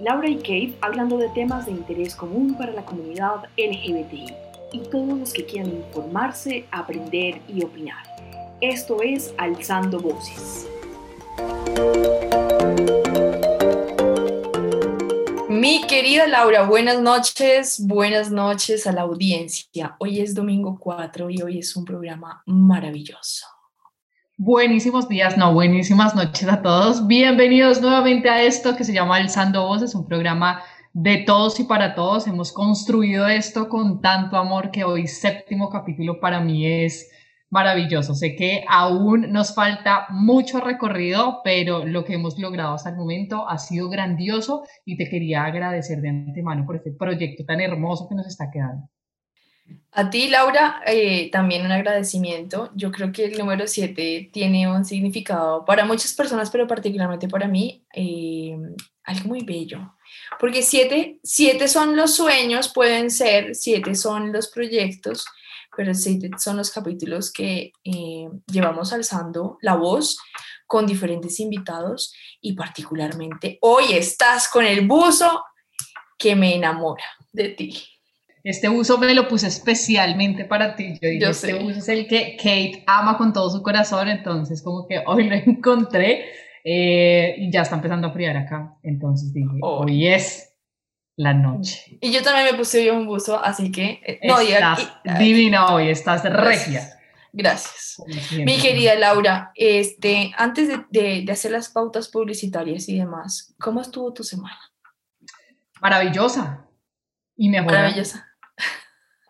Laura y Kate hablando de temas de interés común para la comunidad LGBTI y todos los que quieran informarse, aprender y opinar. Esto es Alzando Voces. Mi querida Laura, buenas noches, buenas noches a la audiencia. Hoy es domingo 4 y hoy es un programa maravilloso. Buenísimos días, no, buenísimas noches a todos. Bienvenidos nuevamente a esto que se llama Alzando Voces, un programa de todos y para todos. Hemos construido esto con tanto amor que hoy séptimo capítulo para mí es maravilloso. Sé que aún nos falta mucho recorrido, pero lo que hemos logrado hasta el momento ha sido grandioso y te quería agradecer de antemano por este proyecto tan hermoso que nos está quedando. A ti, Laura, eh, también un agradecimiento. Yo creo que el número 7 tiene un significado para muchas personas, pero particularmente para mí, eh, algo muy bello. Porque siete, siete son los sueños, pueden ser, siete son los proyectos, pero siete son los capítulos que eh, llevamos alzando la voz con diferentes invitados y particularmente hoy estás con el buzo que me enamora de ti. Este uso me lo puse especialmente para ti. Yo dije, este uso es el que Kate ama con todo su corazón, entonces como que hoy lo encontré eh, y ya está empezando a friar acá. Entonces dije, hoy es la noche. Y yo también me puse hoy un buzo, así que... Eh, no, estás divina hoy, estás regia. Gracias. Mi querida Laura, este, antes de, de hacer las pautas publicitarias y demás, ¿cómo estuvo tu semana? Maravillosa. Y mejorada. Maravillosa.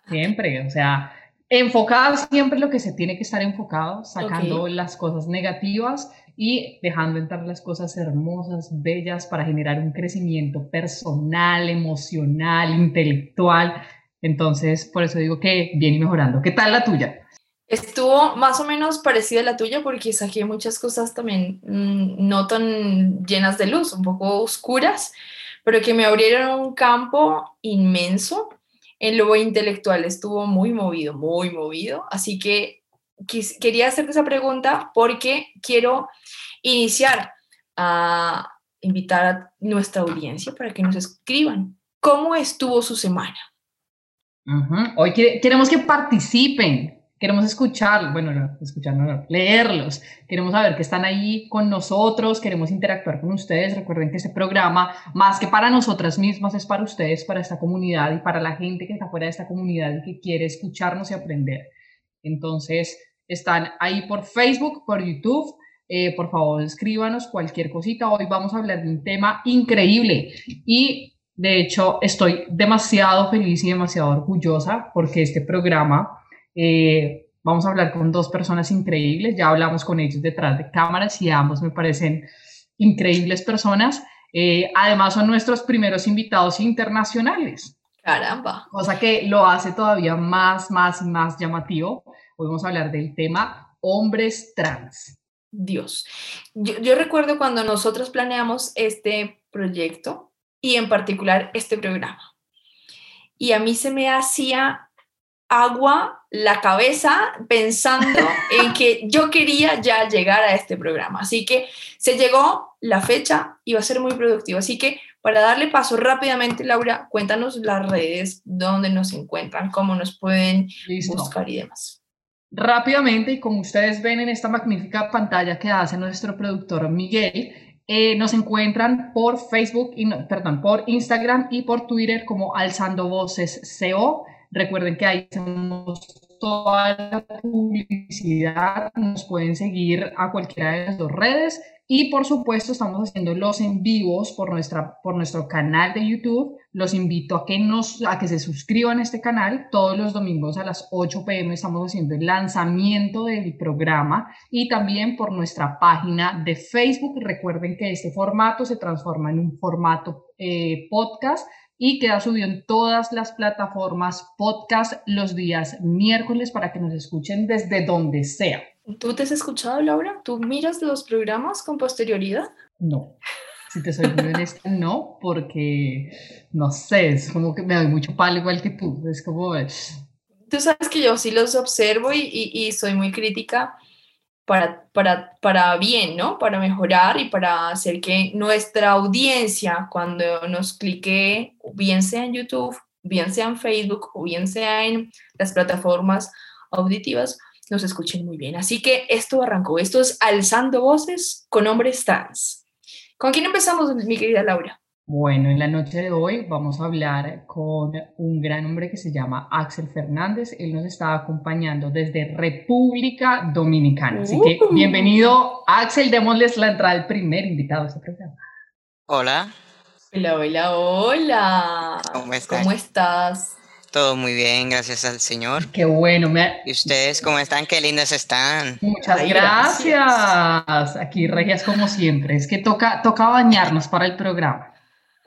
Siempre, o sea, enfocado siempre lo que se tiene que estar enfocado, sacando las cosas negativas y dejando entrar las cosas hermosas, bellas, para generar un crecimiento personal, emocional, intelectual. Entonces, por eso digo que viene mejorando. ¿Qué tal la tuya? Estuvo más o menos parecida a la tuya porque saqué muchas cosas también mm, no tan llenas de luz, un poco oscuras, pero que me abrieron un campo inmenso en lo intelectual estuvo muy movido, muy movido. Así que quería hacerte esa pregunta porque quiero iniciar a invitar a nuestra audiencia para que nos escriban cómo estuvo su semana. Hoy queremos que participen, queremos escuchar, bueno, no, escuchar, no, leerlos, queremos saber que están ahí con nosotros, queremos interactuar con ustedes. Recuerden que este programa, más que para nosotras mismas, es para ustedes, para esta comunidad y para la gente que está fuera de esta comunidad y que quiere escucharnos y aprender. Entonces, están ahí por Facebook, por YouTube. Eh, por favor, escríbanos cualquier cosita. Hoy vamos a hablar de un tema increíble y de hecho estoy demasiado feliz y demasiado orgullosa porque este programa eh, vamos a hablar con dos personas increíbles, ya hablamos con ellos detrás de cámaras y ambos me parecen increíbles personas. Eh, además son nuestros primeros invitados internacionales. Caramba. Cosa que lo hace todavía más, más, más llamativo. Hoy vamos a hablar del tema hombres trans. Dios. Yo, yo recuerdo cuando nosotros planeamos este proyecto y en particular este programa. Y a mí se me hacía agua la cabeza pensando en que yo quería ya llegar a este programa. Así que se llegó la fecha y va a ser muy productivo. Así que para darle paso rápidamente, Laura, cuéntanos las redes, dónde nos encuentran, cómo nos pueden buscar y demás. Rápidamente, y como ustedes ven en esta magnífica pantalla que hace nuestro productor Miguel, eh, nos encuentran por Facebook, y perdón, por Instagram y por Twitter como Alzando Voces CO. Recuerden que ahí hacemos toda la publicidad, nos pueden seguir a cualquiera de las dos redes y por supuesto estamos haciendo los en vivos por, nuestra, por nuestro canal de YouTube. Los invito a que, nos, a que se suscriban a este canal. Todos los domingos a las 8 pm estamos haciendo el lanzamiento del programa y también por nuestra página de Facebook. Recuerden que este formato se transforma en un formato eh, podcast y queda subido en todas las plataformas podcast los días miércoles para que nos escuchen desde donde sea. ¿Tú te has escuchado, Laura? ¿Tú miras los programas con posterioridad? No. Si te soy muy honesta, no, porque no sé, es como que me doy mucho palo igual que tú. Es como. Tú sabes que yo sí los observo y, y, y soy muy crítica para, para, para bien, ¿no? Para mejorar y para hacer que nuestra audiencia, cuando nos clique, bien sea en YouTube, bien sea en Facebook o bien sea en las plataformas auditivas, nos escuchen muy bien. Así que esto arrancó. Esto es Alzando Voces con Hombres Trans. ¿Con quién empezamos, mi querida Laura? Bueno, en la noche de hoy vamos a hablar con un gran hombre que se llama Axel Fernández. Él nos está acompañando desde República Dominicana. Así que uh. bienvenido, Axel. Démosles la entrada al primer invitado de este programa. Hola. Hola, hola, hola. ¿Cómo estás? ¿Cómo estás? Todo muy bien, gracias al Señor. Qué bueno. ¿Y ustedes cómo están? Qué lindas están. Muchas gracias. Aquí regias como siempre. Es que toca, toca bañarnos para el programa.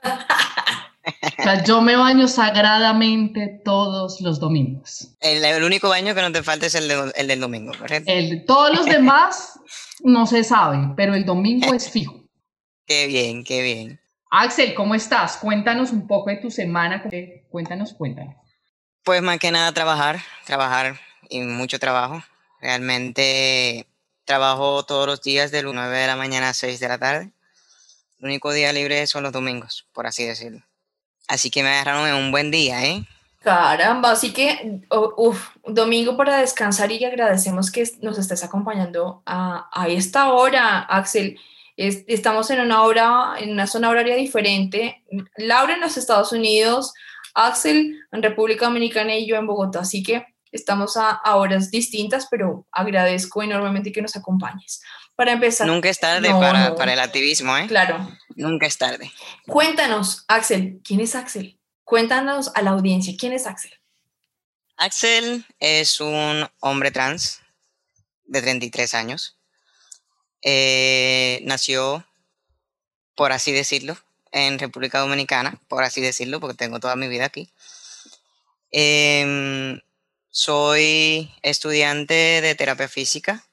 O sea, yo me baño sagradamente todos los domingos. El, único baño que no te falta es el, el del domingo, ¿correcto? El, todos los demás no se sabe, pero el domingo es fijo. Qué bien, qué bien. Axel, ¿cómo estás? Cuéntanos un poco de tu semana. Cuéntanos, cuéntanos. Pues más que nada trabajar, trabajar y mucho trabajo. Realmente trabajo todos los días de 9 de la mañana a 6 de la tarde. El único día libre son los domingos, por así decirlo. Así que me agarraron en un buen día, ¿eh? Caramba, así que, uff, domingo para descansar y agradecemos que nos estés acompañando a, a esta hora, Axel. estamos en una hora, en una zona horaria diferente. Laura en los Estados Unidos, Axel en República Dominicana y yo en Bogotá. Así que estamos a, horas distintas, pero agradezco enormemente que nos acompañes para empezar. Nunca es tarde para, para, el activismo, ¿eh? Claro. Nunca es tarde. Cuéntanos, Axel, ¿quién es Axel? Cuéntanos a la audiencia, ¿quién es Axel? Axel es un hombre trans de 33 años. Eh, nació, por así decirlo, en República Dominicana, por así decirlo, porque tengo toda mi vida aquí. Em, soy estudiante de terapia física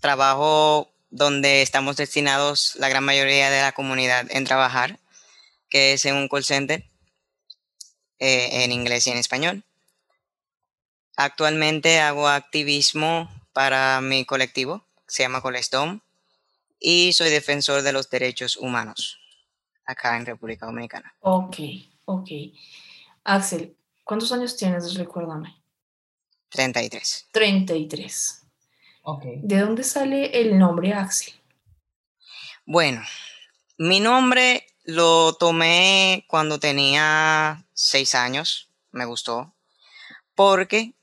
trabajo donde estamos destinados la gran mayoría de la comunidad en trabajar, que es en un call center eh, en inglés y en español. Actualmente hago activismo para mi colectivo, se llama Colestom, y soy defensor de los derechos humanos acá en República Dominicana. Ok, ok. Axel, ¿cuántos años tienes? Recuérdame. 33. 33. ¿De dónde sale el nombre Axel? Bueno, mi nombre lo tomé cuando tenía seis años, me gustó, porque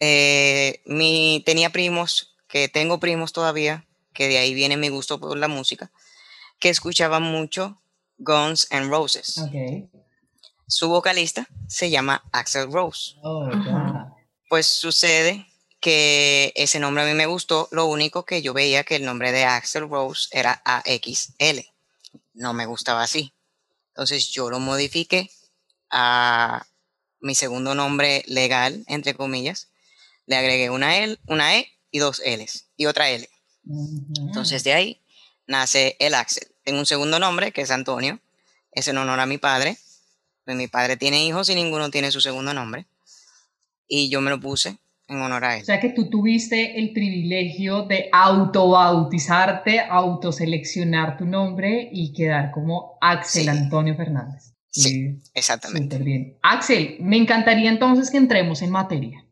eh, mi, tenía primos, que tengo primos todavía, que de ahí viene mi gusto por la música, que escuchaban mucho Guns N' Roses. Su vocalista se llama Axel Rose. Oh, pues sucede que ese nombre a mí me gustó, lo único que yo veía que el nombre de Axel Rose era AXL, no me gustaba así. Entonces yo lo modifiqué a mi segundo nombre legal, entre comillas, le agregué una, L, una E y dos L's y otra L. Entonces de ahí nace el Axel. Tengo un segundo nombre que es Antonio, es en honor a mi padre. Pues mi padre tiene hijos y ninguno tiene su segundo nombre. Y yo me lo puse en honor a él. O sea que tú tuviste el privilegio de autobautizarte, autoseleccionar tu nombre y quedar como Axel Antonio Fernández. Sí, exactamente. bien. Axel, me encantaría entonces que entremos en materia.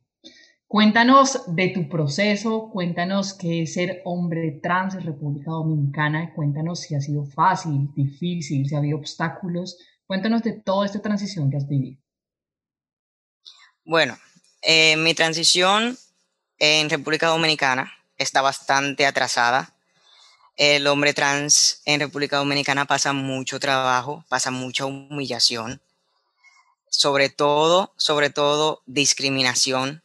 Cuéntanos de tu proceso, cuéntanos qué es ser hombre trans en República Dominicana, cuéntanos si ha sido fácil, difícil, si ha habido obstáculos, cuéntanos de toda esta transición que has vivido. Bueno, eh, mi transición en República Dominicana está bastante atrasada. El hombre trans en República Dominicana pasa mucho trabajo, pasa mucha humillación, sobre todo, sobre todo discriminación,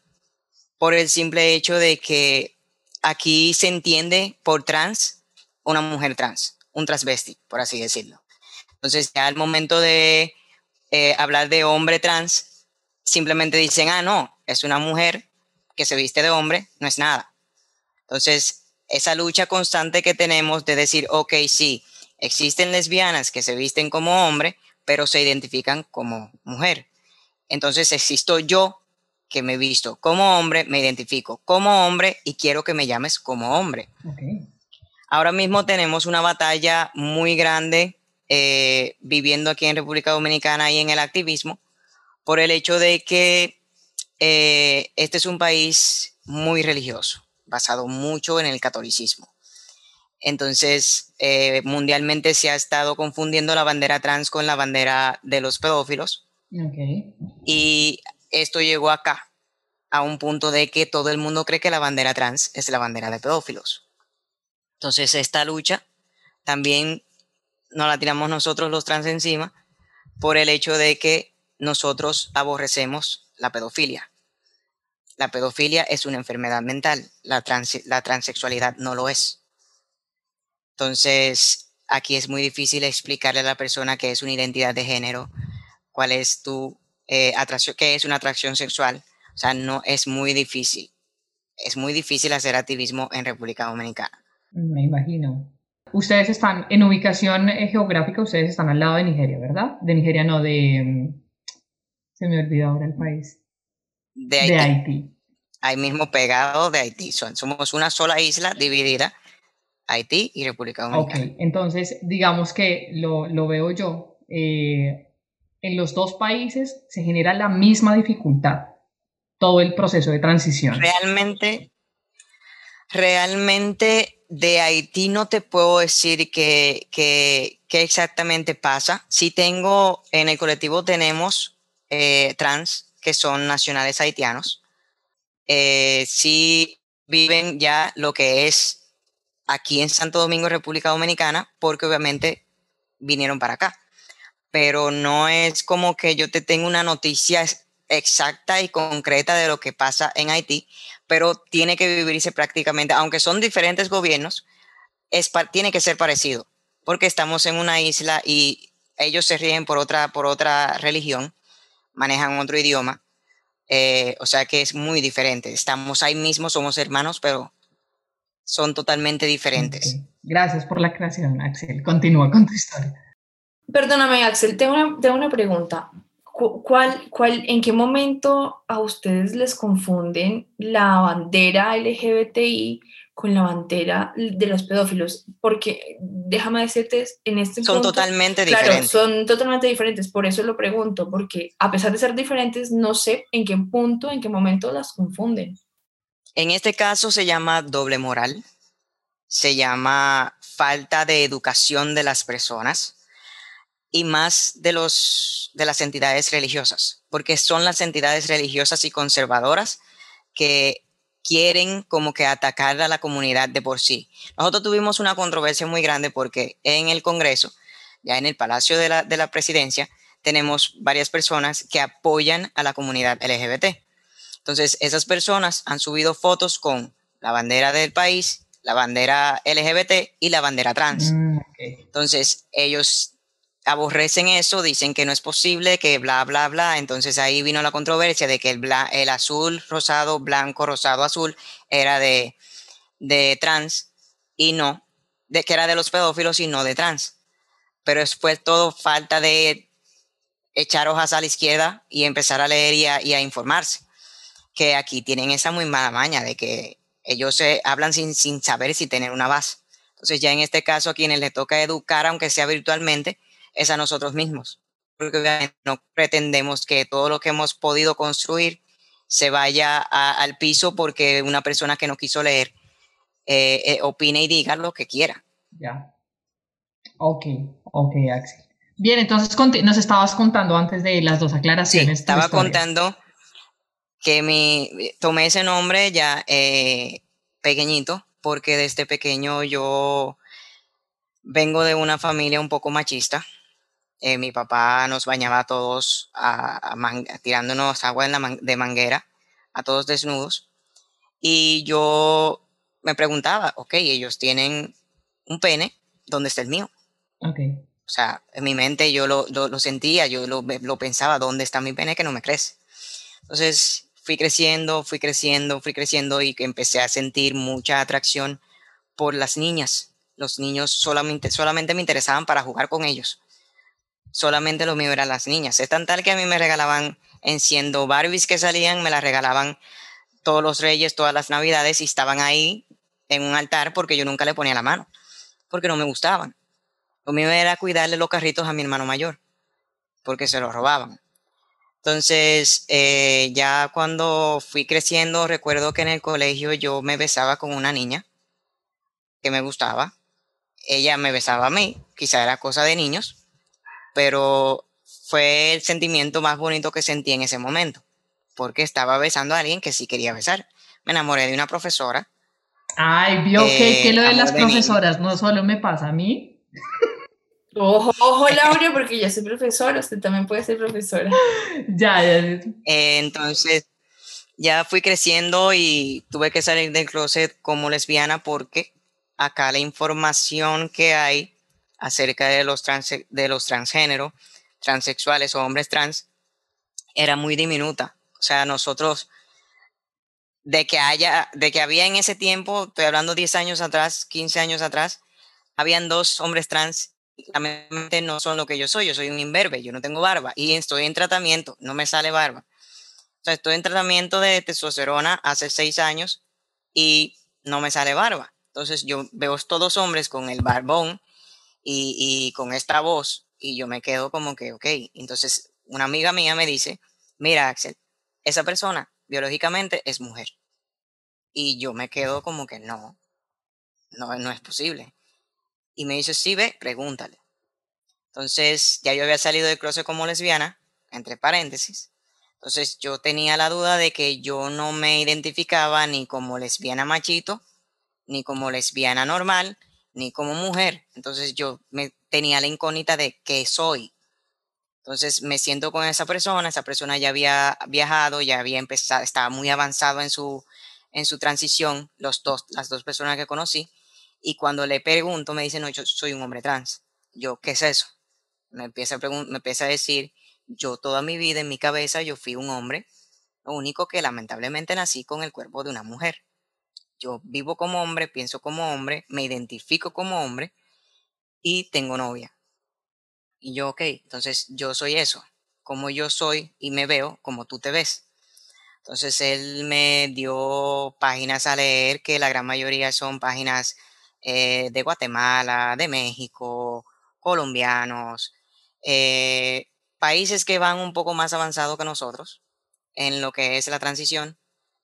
por el simple hecho de que aquí se entiende por trans una mujer trans, un transvesti, por así decirlo. Entonces, ya al momento de eh, hablar de hombre trans, simplemente dicen, ah, no, es una mujer que se viste de hombre, no es nada. Entonces, esa lucha constante que tenemos de decir, ok, sí, existen lesbianas que se visten como hombre, pero se identifican como mujer. Entonces, existo yo, que me visto como hombre, me identifico como hombre y quiero que me llames como hombre. Ahora mismo tenemos una batalla muy grande eh, viviendo aquí en República Dominicana y en el activismo por el hecho de que eh, este es un país muy religioso, basado mucho en el catolicismo. Entonces, eh, mundialmente se ha estado confundiendo la bandera trans con la bandera de los pedófilos. Y esto llegó acá, a un punto de que todo el mundo cree que la bandera trans es la bandera de pedófilos. Entonces, esta lucha también nos la tiramos nosotros los trans encima por el hecho de que nosotros aborrecemos la pedofilia. La pedofilia es una enfermedad mental, la, la transexualidad no lo es. Entonces, aquí es muy difícil explicarle a la persona qué es una identidad de género, cuál es tu eh, atracción, qué es una atracción sexual. O sea, no es muy difícil. Es muy difícil hacer activismo en República Dominicana. Me imagino. Ustedes están en ubicación eh, geográfica, ustedes están al lado de Nigeria, ¿verdad? De Nigeria, no, de... Mm, se me olvidó ahora el país. De Haití. De Haití. Ahí mismo pegado de Haití. Somos una sola isla dividida Haití y República Dominicana. Ok, entonces digamos que lo, lo veo yo. Eh, en los dos países se genera la misma dificultad, todo el proceso de transición. Realmente, realmente de Haití no te puedo decir qué que, exactamente pasa. Si tengo, en el colectivo tenemos eh, trans que son nacionales haitianos. Eh, si viven ya lo que es aquí en Santo Domingo, República Dominicana, porque obviamente vinieron para acá. Pero no es como que yo te tenga una noticia exacta y concreta de lo que pasa en Haití, pero tiene que vivirse prácticamente, aunque son diferentes gobiernos, es, tiene que ser parecido, porque estamos en una isla y ellos se ríen por otra, por otra religión, manejan otro idioma, eh, o sea que es muy diferente. Estamos ahí mismo, somos hermanos, pero son totalmente diferentes. Gracias por la aclaración, Axel. Continúa con tu historia. Perdóname, Axel, tengo una, tengo una pregunta. ¿Cuál, cuál, ¿En qué momento a ustedes les confunden la bandera LGBTI con la bandera de los pedófilos? Porque déjame decirte, en este Son totalmente diferentes. son totalmente diferentes, por eso lo pregunto, porque a pesar de ser diferentes, no sé en qué punto, en qué momento las confunden. En este caso se llama doble moral, se llama falta de educación de las personas y más de, los, de las entidades religiosas, porque son las entidades religiosas y conservadoras que quieren como que atacar a la comunidad de por sí. Nosotros tuvimos una controversia muy grande porque en el Congreso, ya en el Palacio de la, de la Presidencia, tenemos varias personas que apoyan a la comunidad LGBT. Entonces, esas personas han subido fotos con la bandera del país, la bandera LGBT y la bandera trans. Mm, Entonces, ellos aborrecen eso, dicen que no es posible, que bla, bla, bla. Entonces ahí vino la controversia de que el, el azul, rosado, blanco, rosado, azul era de, de trans y no, de que era de los pedófilos y no de trans. Pero fue todo falta de echar hojas a la izquierda y empezar a leer y a informarse que aquí tienen esa muy mala maña de que ellos se hablan sin, sin saber si tener una base. Entonces ya en este caso a quienes les toca educar, aunque sea virtualmente, es a nosotros mismos. Porque no pretendemos que todo lo que hemos podido construir se vaya al piso porque una persona que no quiso leer eh, eh, opine y diga lo que quiera. Ya. Ok, ok, Axel. Bien, entonces nos estabas contando antes de las dos aclaraciones. Sí, estaba contando que me tomé ese nombre ya eh, pequeñito, porque desde pequeño yo vengo de una familia un poco machista. Eh, mi papá nos bañaba a todos a, tirándonos agua de manguera, a todos desnudos. Y yo me preguntaba, ok, ellos tienen un pene, ¿dónde está el mío? Okay. O sea, en mi mente yo lo, lo, sentía, yo lo, lo, pensaba, ¿dónde está mi pene que no me crece? Entonces, fui creciendo, fui creciendo, fui creciendo y empecé a sentir mucha atracción por las niñas. Los niños solamente, solamente me interesaban para jugar con ellos. Solamente lo mío eran las niñas. Es tan tal que a mí me regalaban, en siendo Barbies que salían, me las regalaban todos los reyes, todas las navidades y estaban ahí en un altar porque yo nunca le ponía la mano, porque no me gustaban. Lo mío era cuidarle los carritos a mi hermano mayor, porque se los robaban. Entonces, eh, ya cuando fui creciendo, recuerdo que en el colegio yo me besaba con una niña que me gustaba. Ella me besaba a mí, quizá era cosa de niños, pero fue el sentimiento más bonito que sentí en ese momento, porque estaba besando a alguien que sí quería besar. Me enamoré de una profesora. Ay, vio que, que lo de las profesoras no solo me pasa a mí. Ojo, ojo, Laura, porque yo soy profesora, usted también puede ser profesora. ya, ya. Eh, entonces, ya fui creciendo y tuve que salir del closet como lesbiana porque acá la información que hay acerca de los, trans, de los transgéneros, transexuales o hombres trans, era muy diminuta. O sea, nosotros, de que haya, de que había en ese tiempo, estoy hablando 10 años atrás, 15 años atrás, habían dos hombres trans mente no son lo que yo soy, yo soy un imberbe, yo no tengo barba y estoy en tratamiento, no me sale barba. O sea, estoy en tratamiento de testosterona hace seis años y no me sale barba. Entonces yo veo todos hombres con el barbón y, y con esta voz y yo me quedo como que, ok, entonces una amiga mía me dice, mira Axel, esa persona biológicamente es mujer. Y yo me quedo como que no, no, no es posible. Y me dice, sí, ve, pregúntale. Entonces, ya yo había salido del closet como lesbiana, entre paréntesis. Entonces, yo tenía la duda de que yo no me identificaba ni como lesbiana machito, ni como lesbiana normal, ni como mujer. Entonces, yo me tenía la incógnita de qué soy. Entonces, me siento con esa persona, esa persona ya había viajado, ya había empezado, estaba muy avanzado en su, en su transición, los dos, las dos personas que conocí. Y cuando le pregunto, me dice, no, yo soy un hombre trans. Yo, ¿qué es eso? Me empieza a, me empieza a decir, yo toda mi vida en mi cabeza yo fui un hombre, lo único que lamentablemente nací con el cuerpo de una mujer. Yo vivo como hombre, pienso como hombre, me identifico como hombre y tengo novia. Y yo, ok, entonces yo soy eso, como yo soy y me veo como tú te ves. Entonces él me dio páginas a leer que la gran mayoría son páginas eh, de Guatemala, de México, colombianos, eh, países que van un poco más avanzados que nosotros en lo que es la transición.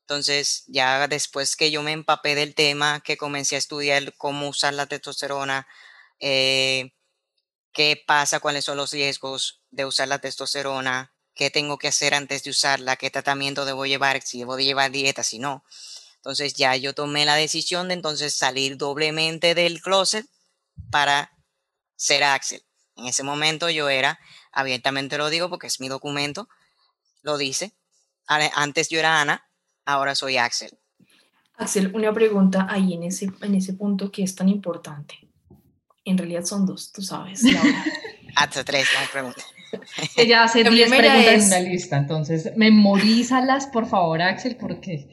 Entonces, ya después que yo me empapé del tema, que comencé a estudiar cómo usar la testosterona, eh, qué pasa, cuáles son los riesgos de usar la testosterona, qué tengo que hacer antes de usarla, qué tratamiento debo llevar, si debo llevar dieta, si no. Entonces ya yo tomé la decisión de entonces salir doblemente del closet para ser Axel. En ese momento yo era, abiertamente lo digo porque es mi documento, lo dice. Antes yo era Ana, ahora soy Axel. Axel, una pregunta ahí en ese, en ese punto que es tan importante. En realidad son dos, tú sabes, Hasta tres, no hay pregunta. Ella hace 10 preguntas en una lista, entonces memorízalas, por favor, Axel, porque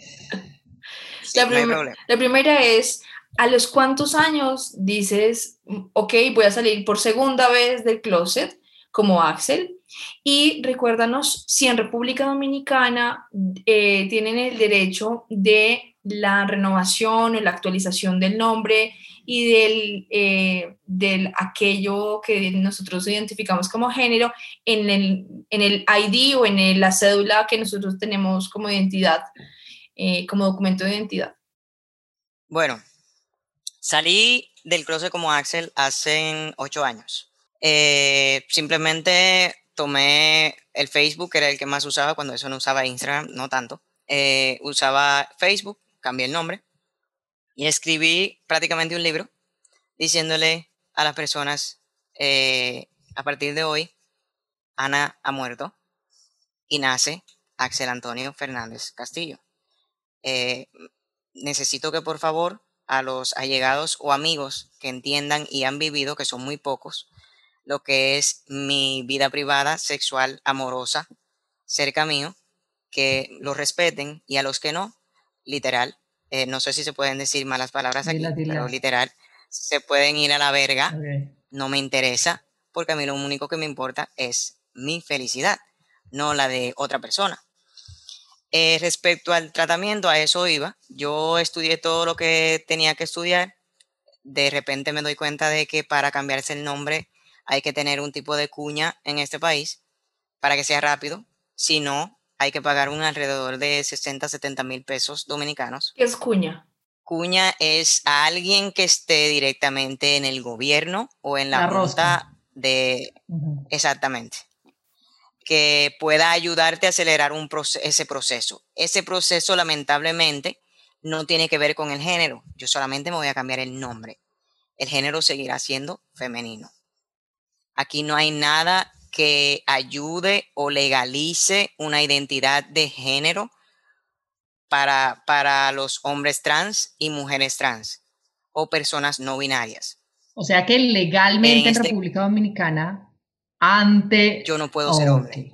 la, primera es, ¿a los cuántos años dices, ok, voy a salir por segunda vez del closet como Axel? Y recuérdanos si en República Dominicana eh, tienen el derecho de la renovación o la actualización del nombre y del, eh, del aquello que nosotros identificamos como género en el, en el ID o en la cédula que nosotros tenemos como identidad eh, como documento de identidad? Bueno, salí del closet como Axel hace ocho años. Simplemente tomé el Facebook, que era el que más usaba cuando eso no usaba Instagram, no tanto. Eh, usaba Facebook, cambié el nombre y escribí prácticamente un libro diciéndole a las personas, a partir de hoy, Ana ha muerto y nace Axel Antonio Fernández Castillo. Eh, necesito que por favor a los allegados o amigos que entiendan y han vivido, que son muy pocos, lo que es mi vida privada, sexual, amorosa, cerca mío, que lo respeten y a los que no, literal, eh, no sé si se pueden decir malas palabras aquí, pero literal, se pueden ir a la verga, no me interesa, porque a mí lo único que me importa es mi felicidad, no la de otra persona. Eh, respecto al tratamiento, a eso iba. Yo estudié todo lo que tenía que estudiar. De repente me doy cuenta de que para cambiarse el nombre hay que tener un tipo de cuña en este país para que sea rápido. Si no, hay que pagar un alrededor de 60, 70 mil pesos dominicanos. ¿Qué es cuña? Cuña es a alguien que esté directamente en el gobierno o en la, ruta de... Exactamente. Que pueda ayudarte a acelerar un ese proceso. Ese proceso, lamentablemente, no tiene que ver con el género. Yo solamente me voy a cambiar el nombre. El género seguirá siendo femenino. Aquí no hay nada que ayude o legalice una identidad de género para, para los hombres trans y mujeres trans o personas no binarias. O sea que legalmente en, este República Dominicana, ante... Yo no puedo ser hombre.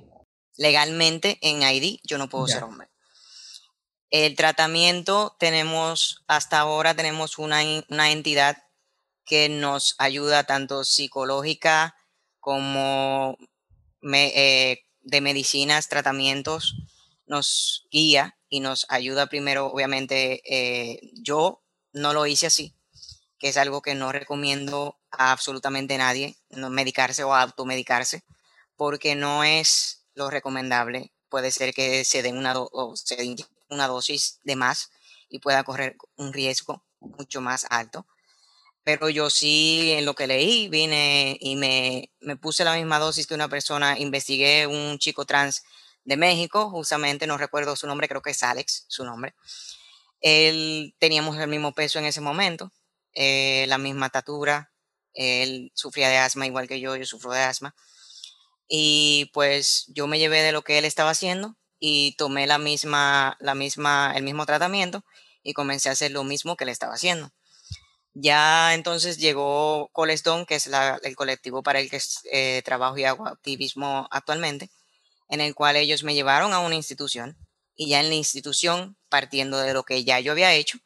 Legalmente en ID yo no puedo ser hombre. El tratamiento tenemos, hasta ahora tenemos una, una entidad que nos ayuda tanto psicológica como eh, de medicinas, tratamientos, nos guía y nos ayuda primero, obviamente, eh, yo no lo hice así, que es algo que no recomiendo a absolutamente nadie, no medicarse o automedicarse, porque no es lo recomendable. Puede ser que se den una, una dosis de más y pueda correr un riesgo mucho más alto pero yo sí en lo que leí vine y me, me, puse la misma dosis que una persona, investigué un chico trans de México, justamente no recuerdo su nombre, creo que es Alex, su nombre. Él teníamos el mismo peso en ese momento, eh, la misma estatura, él sufría de asma igual que yo, yo sufro de asma. Y pues yo me llevé de lo que él estaba haciendo y tomé la misma, la misma, el mismo tratamiento y comencé a hacer lo mismo que él estaba haciendo ya entonces llegó Colestón, que es el colectivo para el que eh, trabajo y hago activismo actualmente, en el cual ellos me llevaron a una institución y ya en la institución, partiendo de lo que ya yo había hecho,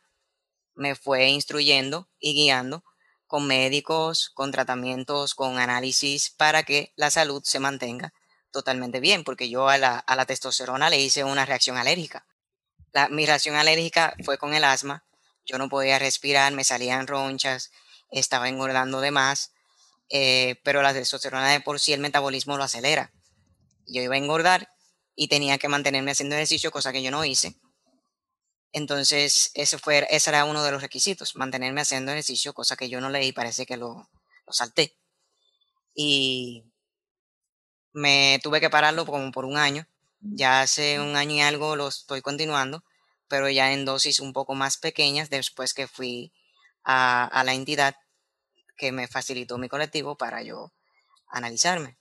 me fue instruyendo y guiando con médicos, con tratamientos, con análisis para que la salud se mantenga totalmente bien, porque yo a la, testosterona le hice una reacción alérgica. La, mi reacción alérgica fue con el asma, yo no podía respirar, me salían ronchas, estaba engordando de más, eh, pero la testosterona de por sí el metabolismo lo acelera. Yo iba a engordar y tenía que mantenerme haciendo ejercicio, cosa que yo no hice. Entonces, ese, fue, ese era uno de los requisitos, mantenerme haciendo ejercicio, cosa que yo no leí, parece que lo, lo salté. Y me tuve que pararlo como por un año. Ya hace un año y algo lo estoy continuando pero ya en dosis un poco más pequeñas después que fui a, la entidad que me facilitó mi colectivo para yo analizarme.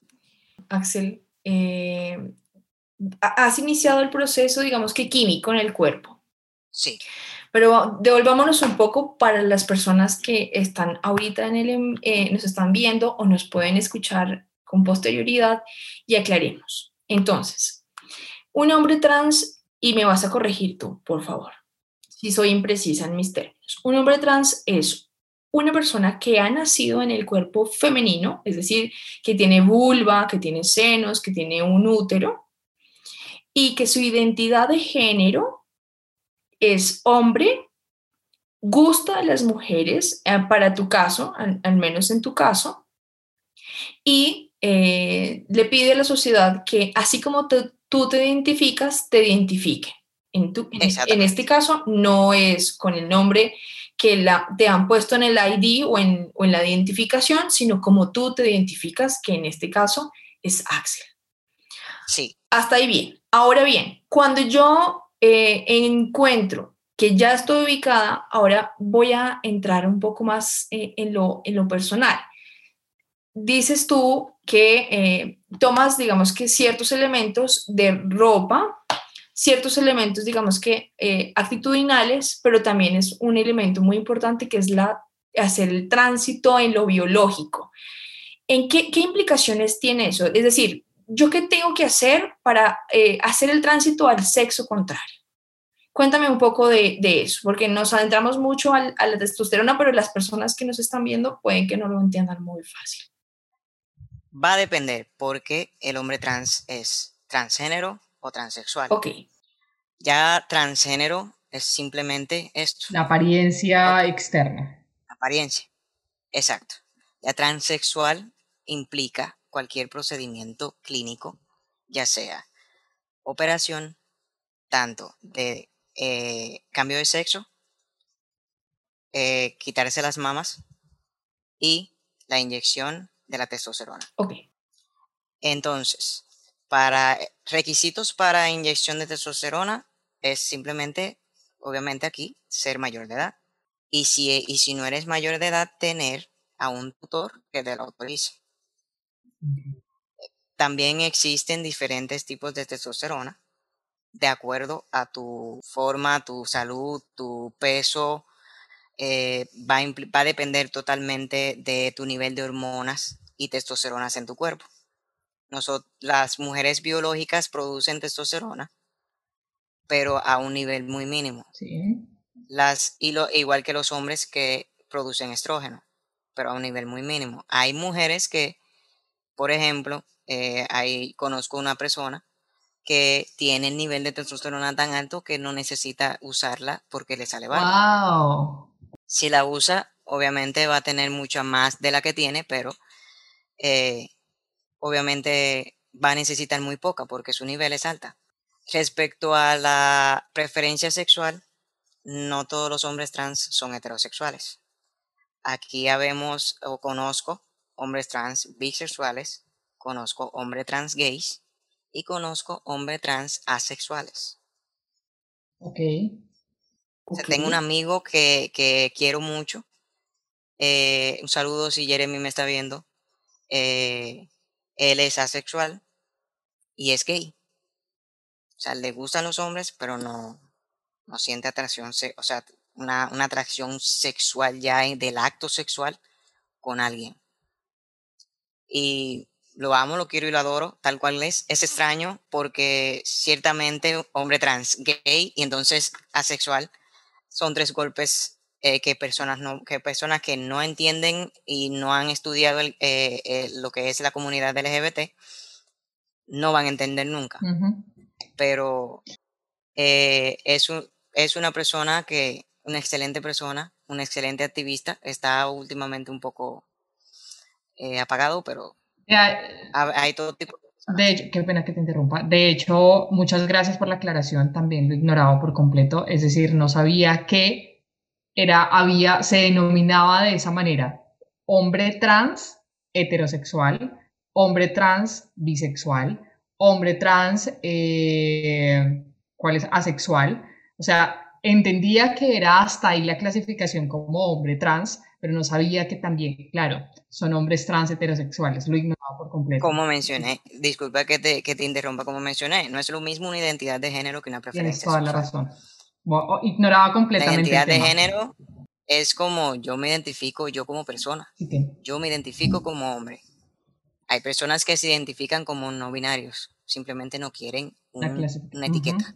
Axel, eh, has iniciado el proceso, digamos que químico en el cuerpo. Sí. Pero devolvámonos un poco para las personas que están ahorita en el, em, eh, nos están viendo o nos pueden escuchar con posterioridad y aclaremos. Entonces, un hombre trans y me vas a corregir tú, por favor, si soy imprecisa en mis términos. Un hombre trans es una persona que ha nacido en el cuerpo femenino, es decir, que tiene vulva, que tiene senos, que tiene un útero, y que su identidad de género es hombre, gusta a las mujeres, eh, para tu caso, al, menos en tu caso, y eh, le pide a la sociedad que así como te, tú te identificas, te identifique. En, en, este caso no es con el nombre que la, te han puesto en el ID o en, o en la identificación, sino como tú te identificas, que en este caso es Axel. Sí. Hasta ahí bien. Ahora bien, cuando yo eh, encuentro que ya estoy ubicada, ahora voy a entrar un poco más eh, en, lo, en lo personal. Dices tú que eh, tomas, digamos que ciertos elementos de ropa, ciertos elementos, digamos que eh, actitudinales, pero también es un elemento muy importante que es la, hacer el tránsito en lo biológico. ¿En qué, qué implicaciones tiene eso? Es decir, ¿yo qué tengo que hacer para eh, hacer el tránsito al sexo contrario? Cuéntame un poco de, de eso, porque nos adentramos mucho a la testosterona, pero las personas que nos están viendo pueden que no lo entiendan muy fácil. Va a depender porque el hombre trans es transgénero o transexual. Ok. Ya transgénero es simplemente esto. La apariencia externa. Apariencia. Exacto. Ya transexual implica cualquier procedimiento clínico, ya sea operación, tanto de eh, cambio de sexo, eh, quitarse las mamas y la inyección de la testosterona. Ok. Entonces, para eh, requisitos para inyección de testosterona es simplemente, obviamente aquí, ser mayor de edad. Y si, y si no eres mayor de edad, tener a un tutor que te lo autorice. También existen diferentes tipos de testosterona de acuerdo a tu forma, tu salud, tu peso. Eh, va, a va a depender totalmente de tu nivel de hormonas y testosteronas en tu cuerpo. Nosot- las mujeres biológicas producen testosterona, pero a un nivel muy mínimo. Sí. Las, y lo, igual que los hombres que producen estrógeno, pero a un nivel muy mínimo. Hay mujeres que, por ejemplo, eh, ahí conozco una persona que tiene el nivel de testosterona tan alto que no necesita usarla porque le sale barato. Wow. Si la usa, obviamente va a tener mucha más de la que tiene, pero eh, obviamente va a necesitar muy poca porque su nivel es alta. Respecto a la preferencia sexual, no todos los hombres trans son heterosexuales. Aquí ya vemos o conozco hombres trans bisexuales, conozco hombres trans gays y conozco hombres trans asexuales. Ok. O sea, ok. tengo un amigo que, que quiero mucho. eh, un saludo si Jeremy me está viendo. eh, él es asexual y es gay. O sea, le gustan los hombres, pero no, no siente atracción, o sea, una, una atracción sexual ya del acto sexual con alguien. Y lo amo, lo quiero y lo adoro, tal cual es. Es extraño porque ciertamente hombre trans, gay y entonces asexual son tres golpes eh, que personas no, que personas que no entienden y no han estudiado el- eh, eh, lo que es la comunidad LGBT no van a entender nunca. Pero eh, es, un- es una persona que, una excelente persona, una excelente activista, está últimamente un poco apagado, pero hay todo tipo de hecho, qué pena que te interrumpa. De hecho, muchas gracias por la aclaración. También lo ignoraba por completo. Es decir, no sabía que era, había, se denominaba de esa manera. Hombre trans heterosexual, hombre trans bisexual, hombre trans, eh, ¿cuál es? Asexual. O sea, entendía que era hasta ahí la clasificación como hombre trans, pero no sabía que también, claro, son hombres trans heterosexuales. Lo ignoraba por completo. Como mencioné, disculpa que te, que te interrumpa, como mencioné, no es lo mismo una identidad de género que una Tienes preferencia toda la razón. Bueno, ignoraba La completamente el identidad de género es como yo me identifico yo como persona, yo me identifico como hombre. Hay personas que se identifican como no binarios, simplemente no quieren la un- una etiqueta.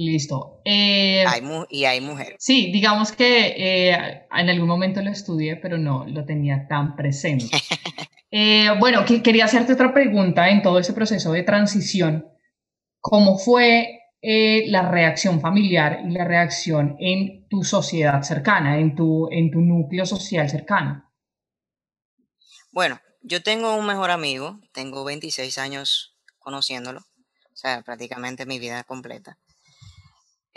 Listo. Eh, Hay mu- y hay mujeres. sí, digamos que eh, en algún momento lo estudié, pero no lo tenía tan presente. Eh, bueno, que- quería hacerte otra pregunta en todo ese proceso de transición. ¿Cómo fue la reacción familiar y la reacción en tu sociedad cercana, en tu, en tu núcleo social cercano? Bueno, yo tengo un mejor amigo, tengo 26 años conociéndolo, o sea, prácticamente mi vida completa.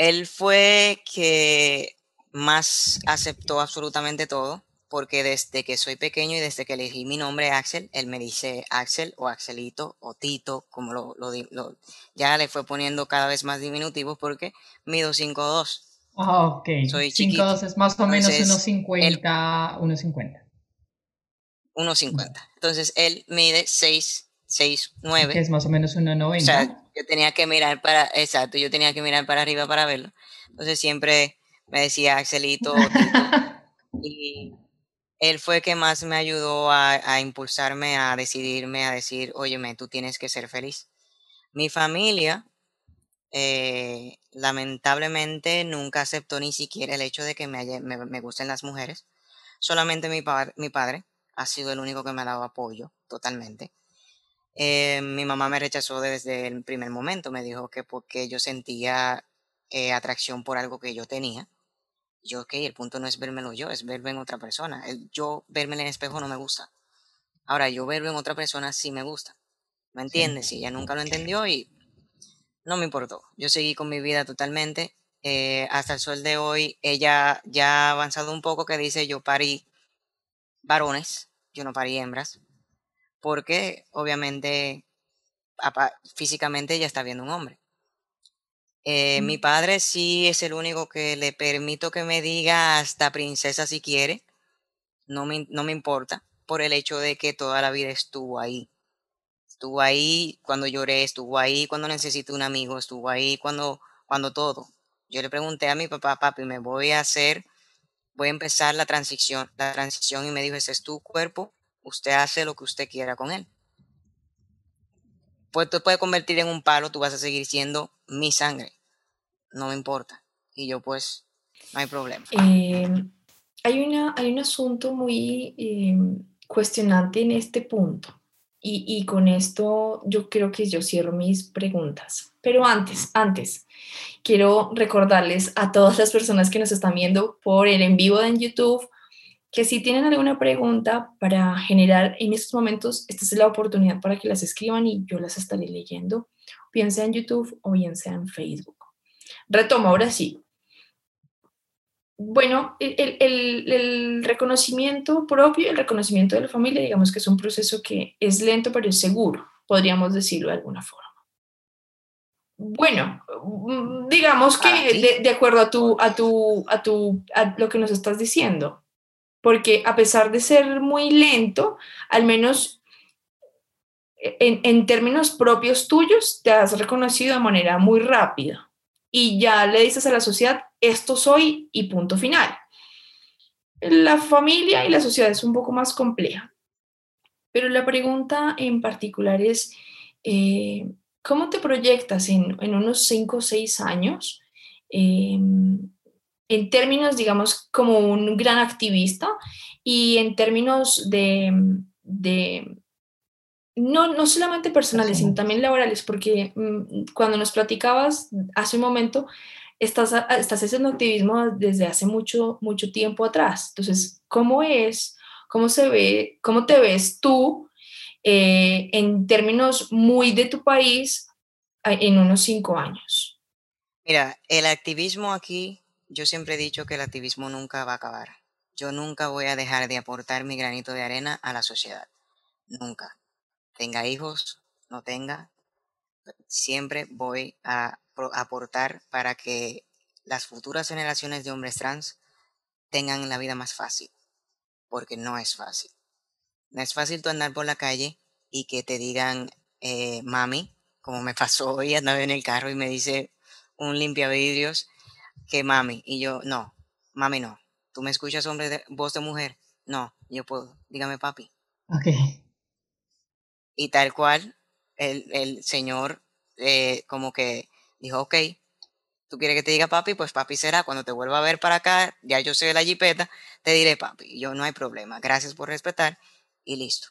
Él fue que más aceptó absolutamente todo, porque desde que soy pequeño y desde que elegí mi nombre Axel, él me dice Axel o Axelito o Tito, como lo, lo, lo- ya le fue poniendo cada vez más diminutivos porque mido 5'2". Ah, ok. Soy 5 chiquito. es más o menos unos 50, unos 50. 1.50. Entonces él mide 6, 6, 9. que es más o menos 1,90. O sea, yo tenía que mirar para, exacto, yo tenía que mirar para arriba para verlo. Entonces siempre me decía Axelito y él fue que más me ayudó a, a impulsarme, a decidirme, a decir, óyeme, tú tienes que ser feliz. Mi familia, eh, lamentablemente, nunca aceptó ni siquiera el hecho de que me, haya- me, me gusten las mujeres. Solamente mi, pa- mi padre ha sido el único que me ha dado apoyo totalmente. Eh, mi mamá me rechazó desde el primer momento, me dijo que porque yo sentía eh, atracción por algo que yo tenía. Yo, ok, el punto no es vérmelo yo, es verme en otra persona. El, yo verme en el espejo no me gusta. Ahora, yo verme en otra persona sí me gusta. ¿Me entiendes? Y ella nunca lo entendió y no me importó. Yo seguí con mi vida totalmente. Eh, hasta el sol de hoy, ella ya ha avanzado un poco que dice yo parí varones, yo no parí hembras, porque obviamente físicamente ella está viendo un hombre. Eh, mi padre sí es el único que le permito que me diga hasta princesa si quiere, no me, no me importa, por el hecho de que toda la vida estuvo ahí. Estuvo ahí cuando lloré, estuvo ahí cuando necesité un amigo, estuvo ahí cuando, cuando todo. Yo le pregunté a mi papá, papi, me voy a hacer, voy a empezar la transición, la transición y me dijo, ese es tu cuerpo, usted hace lo que usted quiera con él. Pues te puede convertir en un palo, tú vas a seguir siendo mi sangre. No me importa. Y yo pues, no hay problema. Em, hay, una, hay un asunto muy em, cuestionante en este punto. Y, con esto yo creo que yo cierro mis preguntas. Pero antes, antes, quiero recordarles a todas las personas que nos están viendo por el en vivo en YouTube que si tienen alguna pregunta para generar en estos momentos, esta es la oportunidad para que las escriban y yo las estaré leyendo, bien sea en YouTube o bien sea en Facebook. Retomo ahora sí. Bueno, el, reconocimiento propio el reconocimiento de la familia, digamos que es un proceso que es lento pero es seguro, podríamos decirlo de alguna forma. Bueno, mm, digamos que de, acuerdo a tu, a tu, a tu, a lo que nos estás diciendo, porque a pesar de ser muy lento, al menos en, términos propios tuyos, te has reconocido de manera muy rápida y ya le dices a la sociedad, esto soy y punto final. La familia y la sociedad es un poco más compleja, pero la pregunta en particular es, eh, ¿cómo te proyectas en, unos cinco o seis años? Em, en términos, digamos, como un gran activista y en términos de, no, no solamente personales, sino también laborales, porque mm, cuando nos platicabas hace un momento, estás, estás haciendo activismo desde hace mucho, mucho tiempo atrás. Entonces, ¿cómo es, cómo se ve, cómo te ves tú eh, en términos muy de tu país en unos cinco años? Mira, el activismo aquí, yo siempre he dicho que el activismo nunca va a acabar. Yo nunca voy a dejar de aportar mi granito de arena a la sociedad. Nunca. Tenga hijos, no tenga, siempre voy a aportar para que las futuras generaciones de hombres trans tengan la vida más fácil, porque no es fácil. No es fácil tú andar por la calle y que te digan, eh, mami, como me pasó hoy, andaba en el carro y me dice un limpia vidrios que mami, y yo, no, mami no. ¿Tú me escuchas hombre de, voz de mujer? No, yo puedo, dígame papi. Ok. Y tal cual, el, el señor eh, como que dijo, ok, tú quieres que te diga papi, pues papi será. Cuando te vuelva a ver para acá, ya yo sé la jipeta, te diré papi. Yo no hay problema. Gracias por respetar y listo.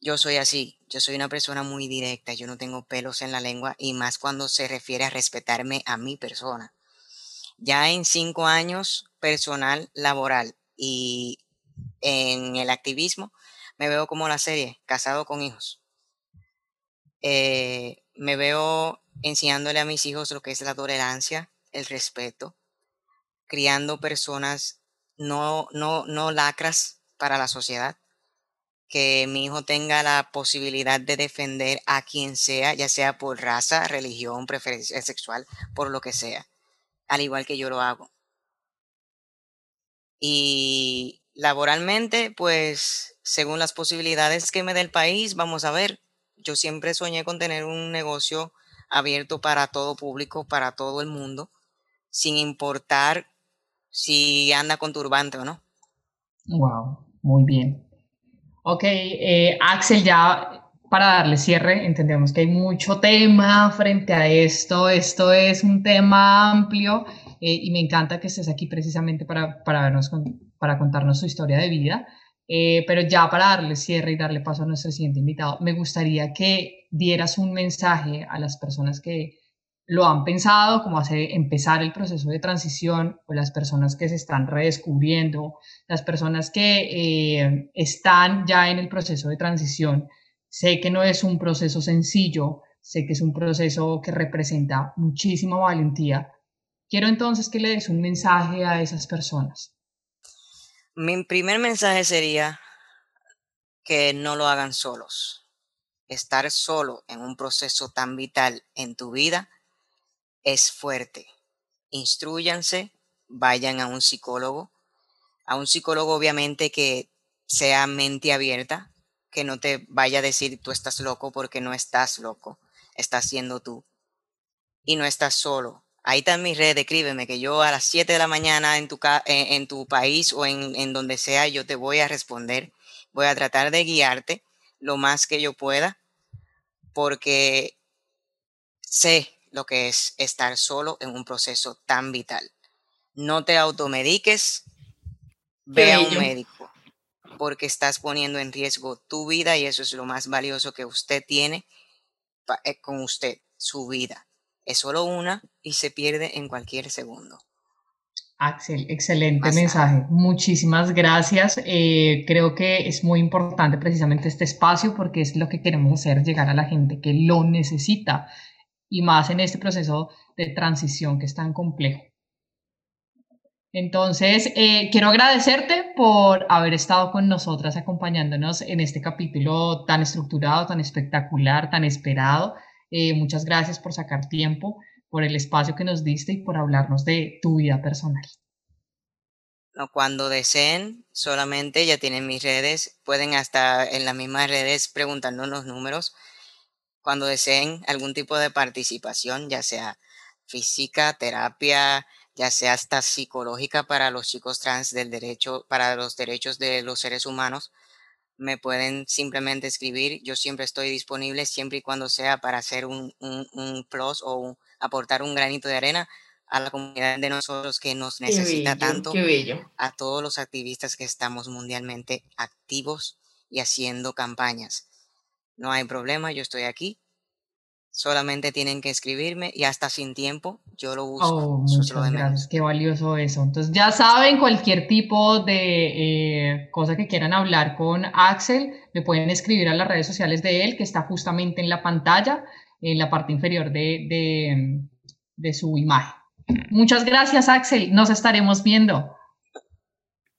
Yo soy así, yo soy una persona muy directa, yo no tengo pelos en la lengua y más cuando se refiere a respetarme a mi persona. Ya en cinco años personal, laboral y en el activismo, me veo como la serie, casado con hijos. Eh, me veo enseñándole a mis hijos lo que es la tolerancia, el respeto, criando personas no, no, no lacras para la sociedad, que mi hijo tenga la posibilidad de defender a quien sea, ya sea por raza, religión, preferencia sexual, por lo que sea, al igual que yo lo hago. Y laboralmente, pues según las posibilidades que me dé el país, vamos a ver. Yo siempre soñé con tener un negocio abierto para todo público, para todo el mundo, sin importar si anda con turbante o no. Wow, muy bien. Ok, eh, Axel, ya para darle cierre, entendemos que hay mucho tema frente a esto. Esto es un tema amplio eh, y me encanta que estés aquí precisamente para, para, vernos para contarnos su historia de vida. Eh, pero ya para darle cierre y darle paso a nuestro siguiente invitado, me gustaría que dieras un mensaje a las personas que lo han pensado, como hace empezar el proceso de transición, o las personas que se están redescubriendo, las personas que eh, están ya en el proceso de transición. Sé que no es un proceso sencillo, sé que es un proceso que representa muchísima valentía. Quiero entonces que le des un mensaje a esas personas. Mi primer mensaje sería que no lo hagan solos. Estar solo en un proceso tan vital en tu vida es fuerte. Instruyanse, vayan a un psicólogo, a un psicólogo obviamente que sea mente abierta, que no te vaya a decir tú estás loco porque no estás loco, estás siendo tú. Y no estás solo. Ahí está mi red, escríbeme que yo a las 7 de la mañana en tu, en, tu país o en, en donde sea, yo te voy a responder. Voy a tratar de guiarte lo más que yo pueda porque sé lo que es estar solo en un proceso tan vital. No te automediques, ve a un médico, porque estás poniendo en riesgo tu vida y eso es lo más valioso que usted tiene eh, con usted, su vida. Es solo una y se pierde en cualquier segundo. Axel, excelente mensaje. Muchísimas gracias. Eh, creo que es muy importante precisamente este espacio porque es lo que queremos hacer, llegar a la gente que lo necesita y más en este proceso de transición que es tan complejo. Entonces, eh, quiero agradecerte por haber estado con nosotras acompañándonos en este capítulo tan estructurado, tan espectacular, tan esperado. Eh, muchas gracias por sacar tiempo, por el espacio que nos diste y por hablarnos de tu vida personal. cuando deseen, solamente ya tienen mis redes, pueden hasta en las mismas redes preguntarnos los números cuando deseen algún tipo de participación, ya sea física, terapia, ya sea hasta psicológica para los chicos trans del derecho, para los derechos de los seres humanos, me pueden simplemente escribir. Yo siempre estoy disponible, siempre y cuando sea para hacer un, un, plus o aportar un granito de arena a la comunidad de nosotros que nos necesita tanto, a todos los activistas que estamos mundialmente activos y haciendo campañas. No hay problema, yo estoy aquí. Solamente tienen que escribirme y hasta sin tiempo yo lo uso. Oh, muchas gracias, qué valioso eso. Entonces ya saben, cualquier tipo de eh, cosa que quieran hablar con Axel, me pueden escribir a las redes sociales de él, que está justamente en la pantalla, en la parte inferior de, de, de su imagen. Muchas gracias, Axel. Nos estaremos viendo.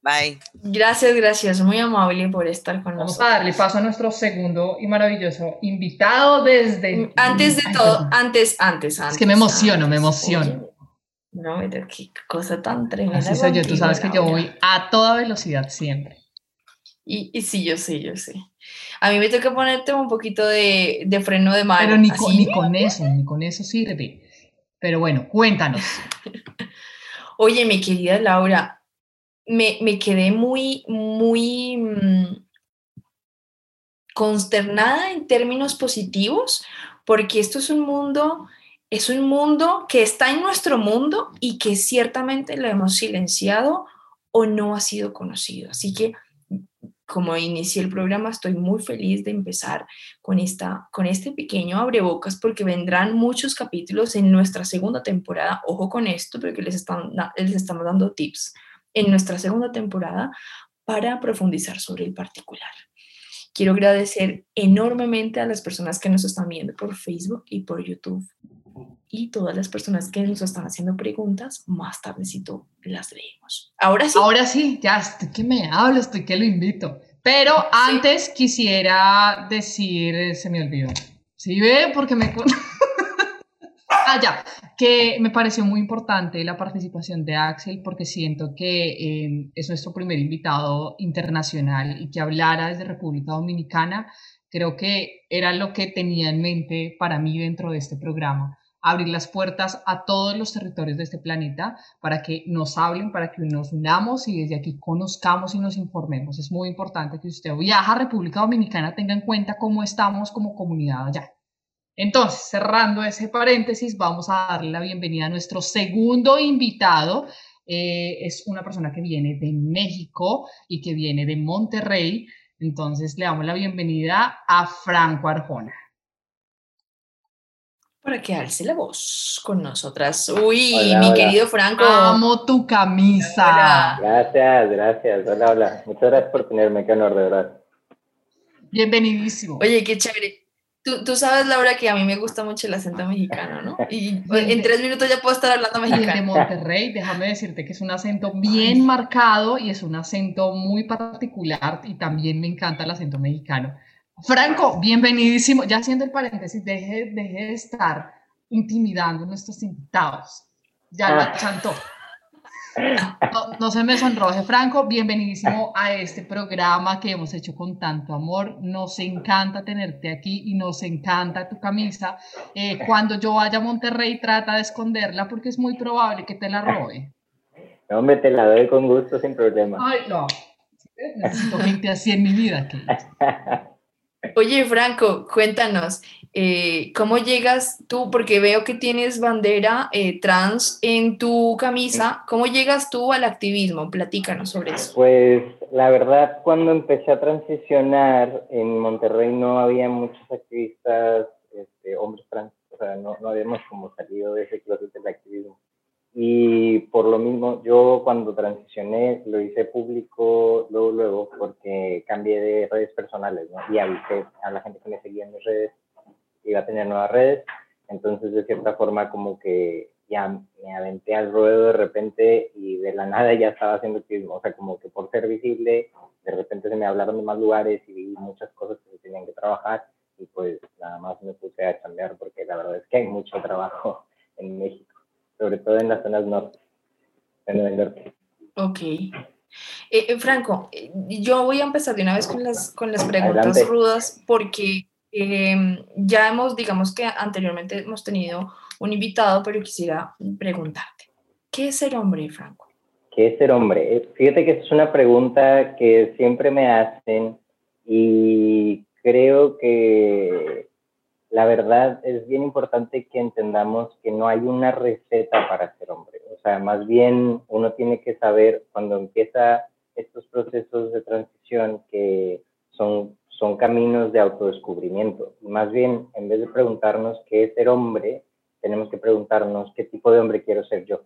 Bye. Gracias, gracias. Muy amable por estar con nosotros. Vamos a darle paso a nuestro segundo y maravilloso invitado desde... Mm, antes de todo, antes, antes, antes. Es que me emociono, me emociono. no, qué cosa tan tremenda. Así soy yo, tú sabes que yo voy a toda velocidad siempre. Y, y sí, yo sé, yo sé. A mí me toca ponerte un poquito de, de freno de mano. Pero ni con, ni con eso, ni con eso sirve. Pero bueno, cuéntanos. Oye, mi querida Laura, me, quedé muy, muy mm, consternada en términos positivos, porque esto es un mundo, es un mundo que está en nuestro mundo y que ciertamente lo hemos silenciado o no ha sido conocido. Así que, como inicié el programa, estoy muy feliz de empezar con, esta, con este pequeño abrebocas porque vendrán muchos capítulos en nuestra segunda temporada. Ojo con esto, porque les, están, les estamos dando tips en nuestra segunda temporada para profundizar sobre el particular. Quiero agradecer enormemente a las personas que nos están viendo por Facebook y por YouTube y todas las personas que nos están haciendo preguntas, más tardecito las leemos. Ahora sí. Ahora sí, ya estoy que me hablo, estoy que lo invito. Pero antes quisiera decir, se me olvidó. ¿Sí ve? Porque me... ah, ya que me pareció muy importante la participación de Axel porque siento que eh, es nuestro primer invitado internacional y que hablara desde República Dominicana, creo que era lo que tenía en mente para mí dentro de este programa abrir las puertas a todos los territorios de este planeta para que nos hablen, para que nos unamos y desde aquí conozcamos y nos informemos. Es muy importante que usted viaja a República Dominicana tenga en cuenta cómo estamos como comunidad allá. Entonces, cerrando ese paréntesis, vamos a darle la bienvenida a nuestro segundo invitado, eh, es una persona que viene de México y que viene de Monterrey. Entonces le damos la bienvenida a Franco Arjona. Para que alce la voz con nosotras. Uy, mi querido Franco. Amo tu camisa. Gracias, gracias. Hola, hola. Muchas gracias por tenerme, qué honor, de verdad. Bienvenidísimo. Oye, qué chévere. Tú, sabes, Laura, que a mí me gusta mucho el acento mexicano, ¿no? Y en tres minutos ya puedo estar hablando mexicano. de Monterrey, déjame decirte que es un acento bien marcado y es un acento muy particular y también me encanta el acento mexicano. Franco, bienvenidísimo. Ya haciendo el paréntesis, deje, de estar intimidando a nuestros invitados. Ya lo chantó. No, se me sonroje, Franco. Bienvenidísimo a este programa que hemos hecho con tanto amor. Nos encanta tenerte aquí y nos encanta tu camisa. Eh, cuando yo vaya a Monterrey, trata de esconderla porque es muy probable que te la robe. No, me te la doy con gusto, sin problema. Ay, no. Necesito gente así en mi vida. Oye, Franco, cuéntanos, eh, ¿cómo llegas tú? Porque veo que tienes bandera eh, trans en tu camisa. ¿Cómo llegas tú al activismo? Platícanos sobre eso. Pues la verdad, cuando empecé a transicionar en Monterrey no había muchos activistas, este, hombres trans, o sea, no, no habíamos como salido de ese closet del activismo. Y por lo mismo, yo cuando transicioné lo hice público luego, luego, porque cambié de redes personales, ¿no? Y avisé a la gente que me seguía en mis redes iba a tener nuevas redes. Entonces, de cierta forma, como que ya me aventé al ruedo de repente y de la nada ya estaba haciendo activismo. O sea, como que por ser visible, de repente se me hablaron de más lugares y vi muchas cosas que se tenían que trabajar y pues nada más me puse a cambiar porque la verdad es que hay mucho trabajo en México sobre todo en las zonas norte, en el norte. Ok. Eh, eh, Franco, eh, yo voy a empezar de una vez con las, con las preguntas rudas porque em, ya hemos, digamos que anteriormente hemos tenido un invitado, pero quisiera preguntarte, ¿qué es ser hombre, Franco? ¿Qué es ser hombre? Fíjate que es una pregunta que siempre me hacen y creo que la verdad es bien importante que entendamos que no hay una receta para ser hombre. O sea, más bien uno tiene que saber cuando empieza estos procesos de transición que son, son caminos de autodescubrimiento. Más bien, en vez de preguntarnos qué es ser hombre, tenemos que preguntarnos qué tipo de hombre quiero ser yo.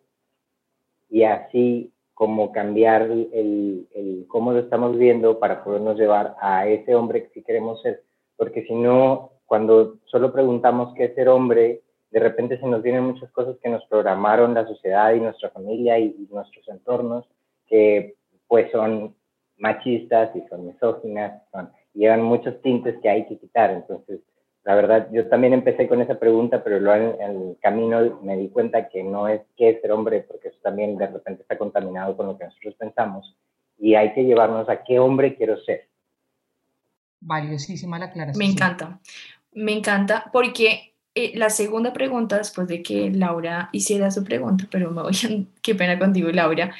Y así como cambiar el, el cómo lo estamos viendo para podernos llevar a ese hombre que sí queremos ser. Porque si no, cuando solo preguntamos qué es ser hombre, de repente se nos vienen muchas cosas que nos programaron la sociedad y nuestra familia y, nuestros entornos, que pues son machistas y son misóginas, son, llevan muchos tintes que hay que quitar. Entonces, la verdad, yo también empecé con esa pregunta, pero luego en, el camino me di cuenta que no es qué es ser hombre, porque eso también de repente está contaminado con lo que nosotros pensamos, y hay que llevarnos a qué hombre quiero ser. Valiosísima la aclaración. Me encanta. Me encanta porque eh, la segunda pregunta, después de que Laura hiciera su pregunta, pero me voy a, qué pena contigo, Laura,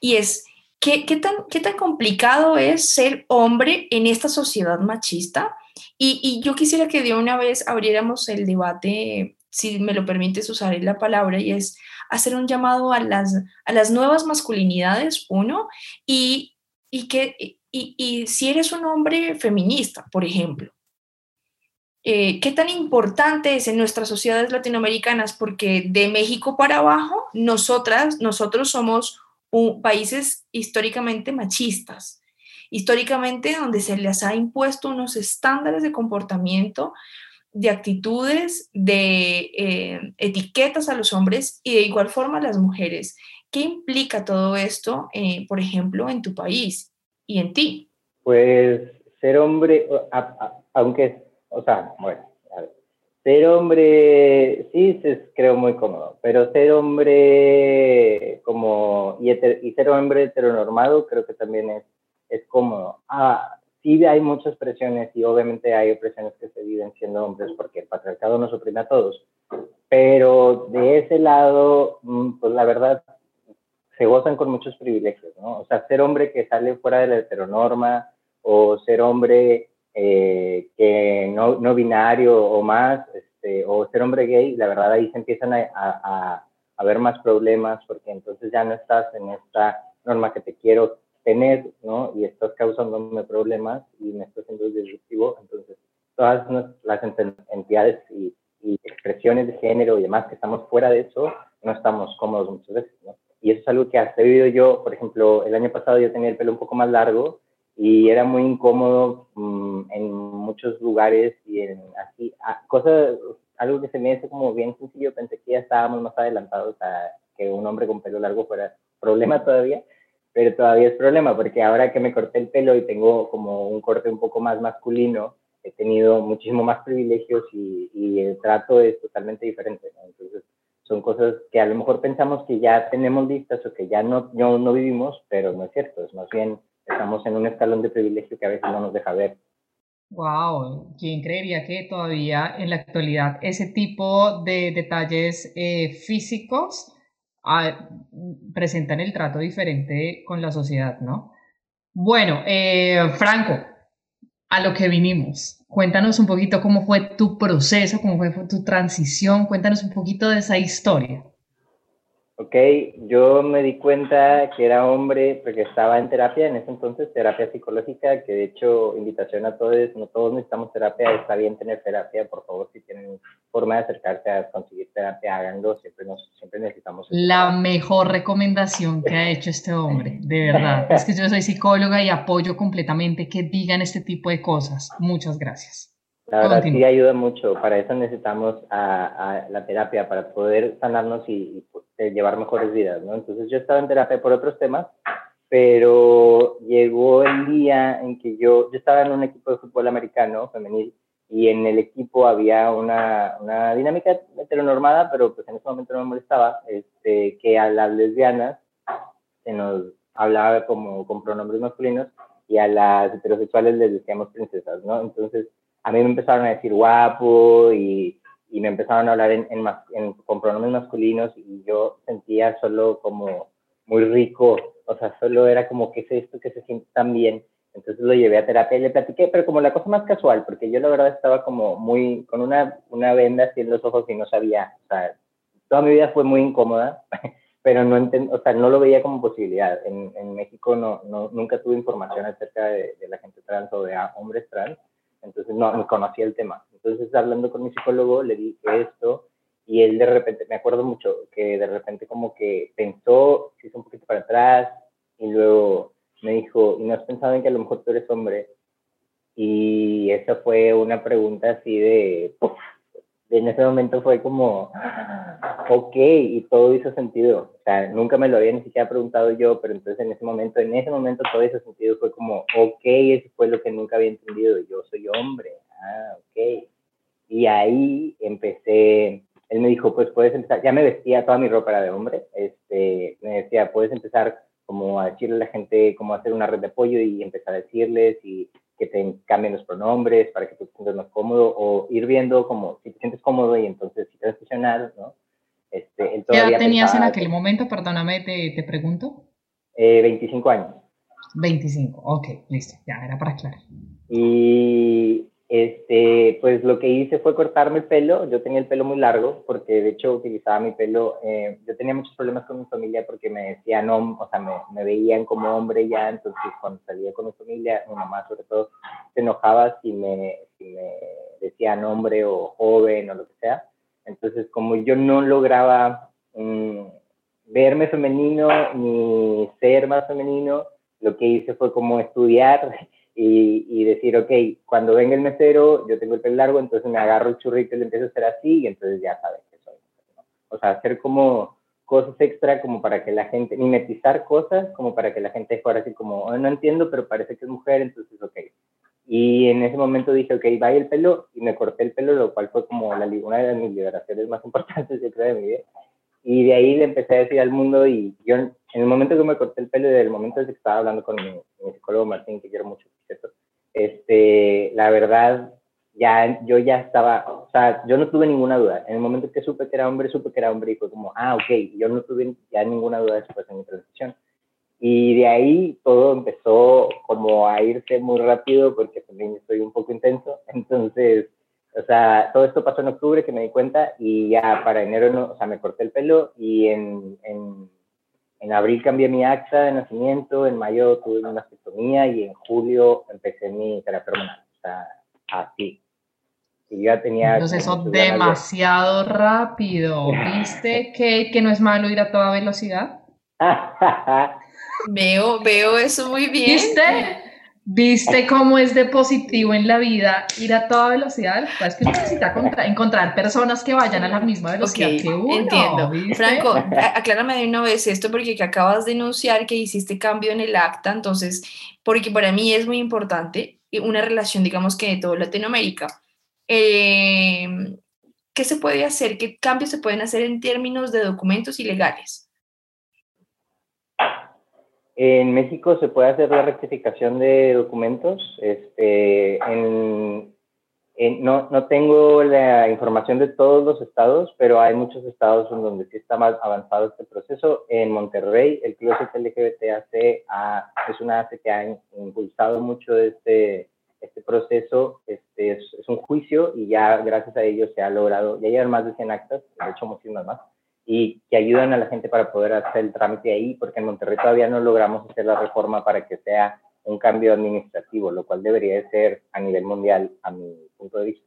y es, ¿qué, qué, tan, ¿qué tan complicado es ser hombre en esta sociedad machista? Y, y, yo quisiera que de una vez abriéramos el debate, si me lo permites usar la palabra, y es hacer un llamado a las, a las nuevas masculinidades, uno, y, y que, y, y si eres un hombre feminista, por ejemplo, eh, qué tan importante es en nuestras sociedades latinoamericanas, porque de México para abajo, nosotras, nosotros somos países históricamente machistas, históricamente donde se les ha impuesto unos estándares de comportamiento, de actitudes, de eh, etiquetas a los hombres y de igual forma a las mujeres. ¿Qué implica todo esto, eh, por ejemplo, en tu país y en ti? Pues ser hombre, aunque o sea, bueno, ser hombre, sí, es, creo muy cómodo, pero ser hombre como, y, y ser hombre heteronormado creo que también es, es cómodo. Ah, sí hay muchas presiones y obviamente hay opresiones que se viven siendo hombres porque el patriarcado nos oprime a todos, pero de ese lado, mm, pues la verdad, se gozan con muchos privilegios, ¿no? O sea, ser hombre que sale fuera de la heteronorma o ser hombre eh, que no, no, binario o más, este, o ser hombre gay, la verdad ahí se empiezan a, a, haber más problemas, porque entonces ya no estás en esta norma que te quiero tener, ¿no? Y estás causándome problemas y me estás haciendo disruptivo. Entonces, todas las entidades y, expresiones de género y demás que estamos fuera de eso, no estamos cómodos muchas veces, ¿no? Y eso es algo que hasta he vivido yo, por ejemplo, el año pasado yo tenía el pelo un poco más largo y era muy incómodo mm, en muchos lugares y en así, cosas, algo que se me hace como bien sencillo, pensé que ya estábamos más adelantados a que un hombre con pelo largo fuera problema todavía, pero todavía es problema porque ahora que me corté el pelo y tengo como un corte un poco más masculino, he tenido muchísimo más privilegios y, y el trato es totalmente diferente. Entonces, son cosas que a lo mejor pensamos que ya tenemos listas o que ya no, no, no vivimos, pero no es cierto, es más bien estamos en un escalón de privilegio que a veces no nos deja ver. Wow, ¿quién creería que todavía en la actualidad ese tipo de detalles eh, físicos ah, presentan el trato diferente con la sociedad, ¿no? Bueno, eh, Franco, a lo que vinimos. Cuéntanos un poquito cómo fue tu proceso, cómo fue tu transición, cuéntanos un poquito de esa historia. Ok, yo me di cuenta que era hombre porque estaba en terapia en ese entonces, terapia psicológica, que de hecho, invitación a todos, no todos necesitamos terapia, está bien tener terapia, por favor, si tienen forma de acercarse a conseguir terapia, háganlo, siempre, nos, siempre necesitamos. La mejor recomendación que ha hecho este hombre, de verdad. es que yo soy psicóloga y apoyo completamente que digan este tipo de cosas. Muchas gracias. La verdad sí ayuda mucho, para eso necesitamos a, la terapia, para poder sanarnos y, pues, llevar mejores vidas, ¿no? Entonces yo estaba en terapia por otros temas, pero llegó el día en que yo, yo estaba en un equipo de fútbol americano femenil y en el equipo había una, una dinámica heteronormada, pero pues en ese momento no me molestaba, este, que a las lesbianas se nos hablaba como con pronombres masculinos y a las heterosexuales les decíamos princesas, ¿no? Entonces a mí me empezaron a decir guapo y, y me empezaron a hablar en, en, con pronombres masculinos y yo sentía solo como muy rico, o sea, solo era como, ¿qué es esto que se siente tan bien? Entonces lo llevé a terapia y le platiqué, pero como la cosa más casual, porque yo la verdad estaba como muy, con una, una venda así en los ojos y no sabía, o sea, toda mi vida fue muy incómoda, pero no o sea, no lo veía como posibilidad. En, en México no, no, nunca tuve información acerca de, de, la gente trans o de hombres trans, entonces no, no conocía el tema. Entonces hablando con mi psicólogo le dije esto y él de repente, me acuerdo mucho, que de repente como que pensó, se hizo un poquito para atrás y luego me dijo, ¿y no has pensado en que a lo mejor tú eres hombre? Y esa fue una pregunta así de, en ese momento fue como, ok, y todo hizo sentido. O sea, nunca me lo había ni siquiera preguntado yo, pero entonces en ese momento, en ese momento todo hizo sentido. Fue como, ok, eso fue lo que nunca había entendido. Yo soy hombre. Ah, ok. Y ahí empecé, él me dijo, pues puedes empezar, ya me vestía, toda mi ropa era de hombre. Este, me decía, puedes empezar como a decirle a la gente cómo hacer una red de apoyo y empezar a decirles y que te cambien los pronombres para que tú te sientas más cómodo o ir viendo como si te sientes cómodo y entonces si transicionar, ¿no? Este, ¿Qué edad tenías en aquel momento? Perdóname, te, te pregunto. Eh, 25 años. 25, ok, listo, ya era para aclarar. Y este, pues lo que hice fue cortarme el pelo. Yo tenía el pelo muy largo porque de hecho utilizaba mi pelo. Eh, yo tenía muchos problemas con mi familia porque me decían, o sea, me, me, veían como hombre ya. Entonces, cuando salía con mi familia, mi mamá sobre todo se enojaba si me, si me decían hombre o joven o lo que sea. Entonces, como yo no lograba mm, verme femenino ni ser más femenino, lo que hice fue como estudiar y, decir, ok, cuando venga el mesero, yo tengo el pelo largo, entonces me agarro el churrito y le empiezo a hacer así y entonces ya sabes que soy. O sea, hacer como cosas extra como para que la gente, mimetizar cosas como para que la gente fuera así como, oh, no entiendo, pero parece que es mujer, entonces ok. Y en ese momento dije, ok, vaya el pelo y me corté el pelo, lo cual fue como la, una de mis liberaciones más importantes, yo creo, de mi vida. Y de ahí le empecé a decir al mundo y yo en el momento que me corté el pelo y del momento en que estaba hablando con mi, mi psicólogo Martín, que quiero mucho, este, la verdad, ya, yo ya estaba, o sea, yo no tuve ninguna duda. En el momento que supe que era hombre, supe que era hombre y fue como, ah, ok, yo no tuve ya ninguna duda después en mi transición. Y de ahí todo empezó como a irse muy rápido porque también estoy un poco intenso. Entonces, sea, todo esto pasó en octubre que me di cuenta y ya para enero, no, o sea, me corté el pelo y en, en, en abril cambié mi acta de nacimiento, en mayo tuve una mastectomía y en julio empecé mi terapia hormonal, o sea, así. Y ya tenía... Entonces eso demasiado rápido. ¿Viste que, que no es malo ir a toda velocidad? veo, veo eso muy bien. ¿Viste? ¿Viste cómo es de positivo en la vida ir a toda velocidad? Es que necesita encontrar personas que vayan a la misma velocidad que uno. Entiendo. Franco, aclárame de una vez esto porque que acabas de denunciar que hiciste cambio en el acta, entonces, porque para mí es muy importante una relación, digamos que de toda Latinoamérica. Eh, ¿Qué se puede hacer? ¿Qué cambios se pueden hacer en términos de documentos ilegales? En México se puede hacer la rectificación de documentos. Este, no, no, tengo la información de todos los estados, pero hay muchos estados en donde sí está más avanzado este proceso. En Monterrey, el Closet LGBTAC es una ACE que ha impulsado mucho este, este proceso. Este, es, es, un juicio y ya gracias a ello se ha logrado, ya llevan más de 100 actas, de hecho muchísimas más y que ayudan a la gente para poder hacer el trámite ahí, porque en Monterrey todavía no logramos hacer la reforma para que sea un cambio administrativo, lo cual debería de ser a nivel mundial, a mi punto de vista.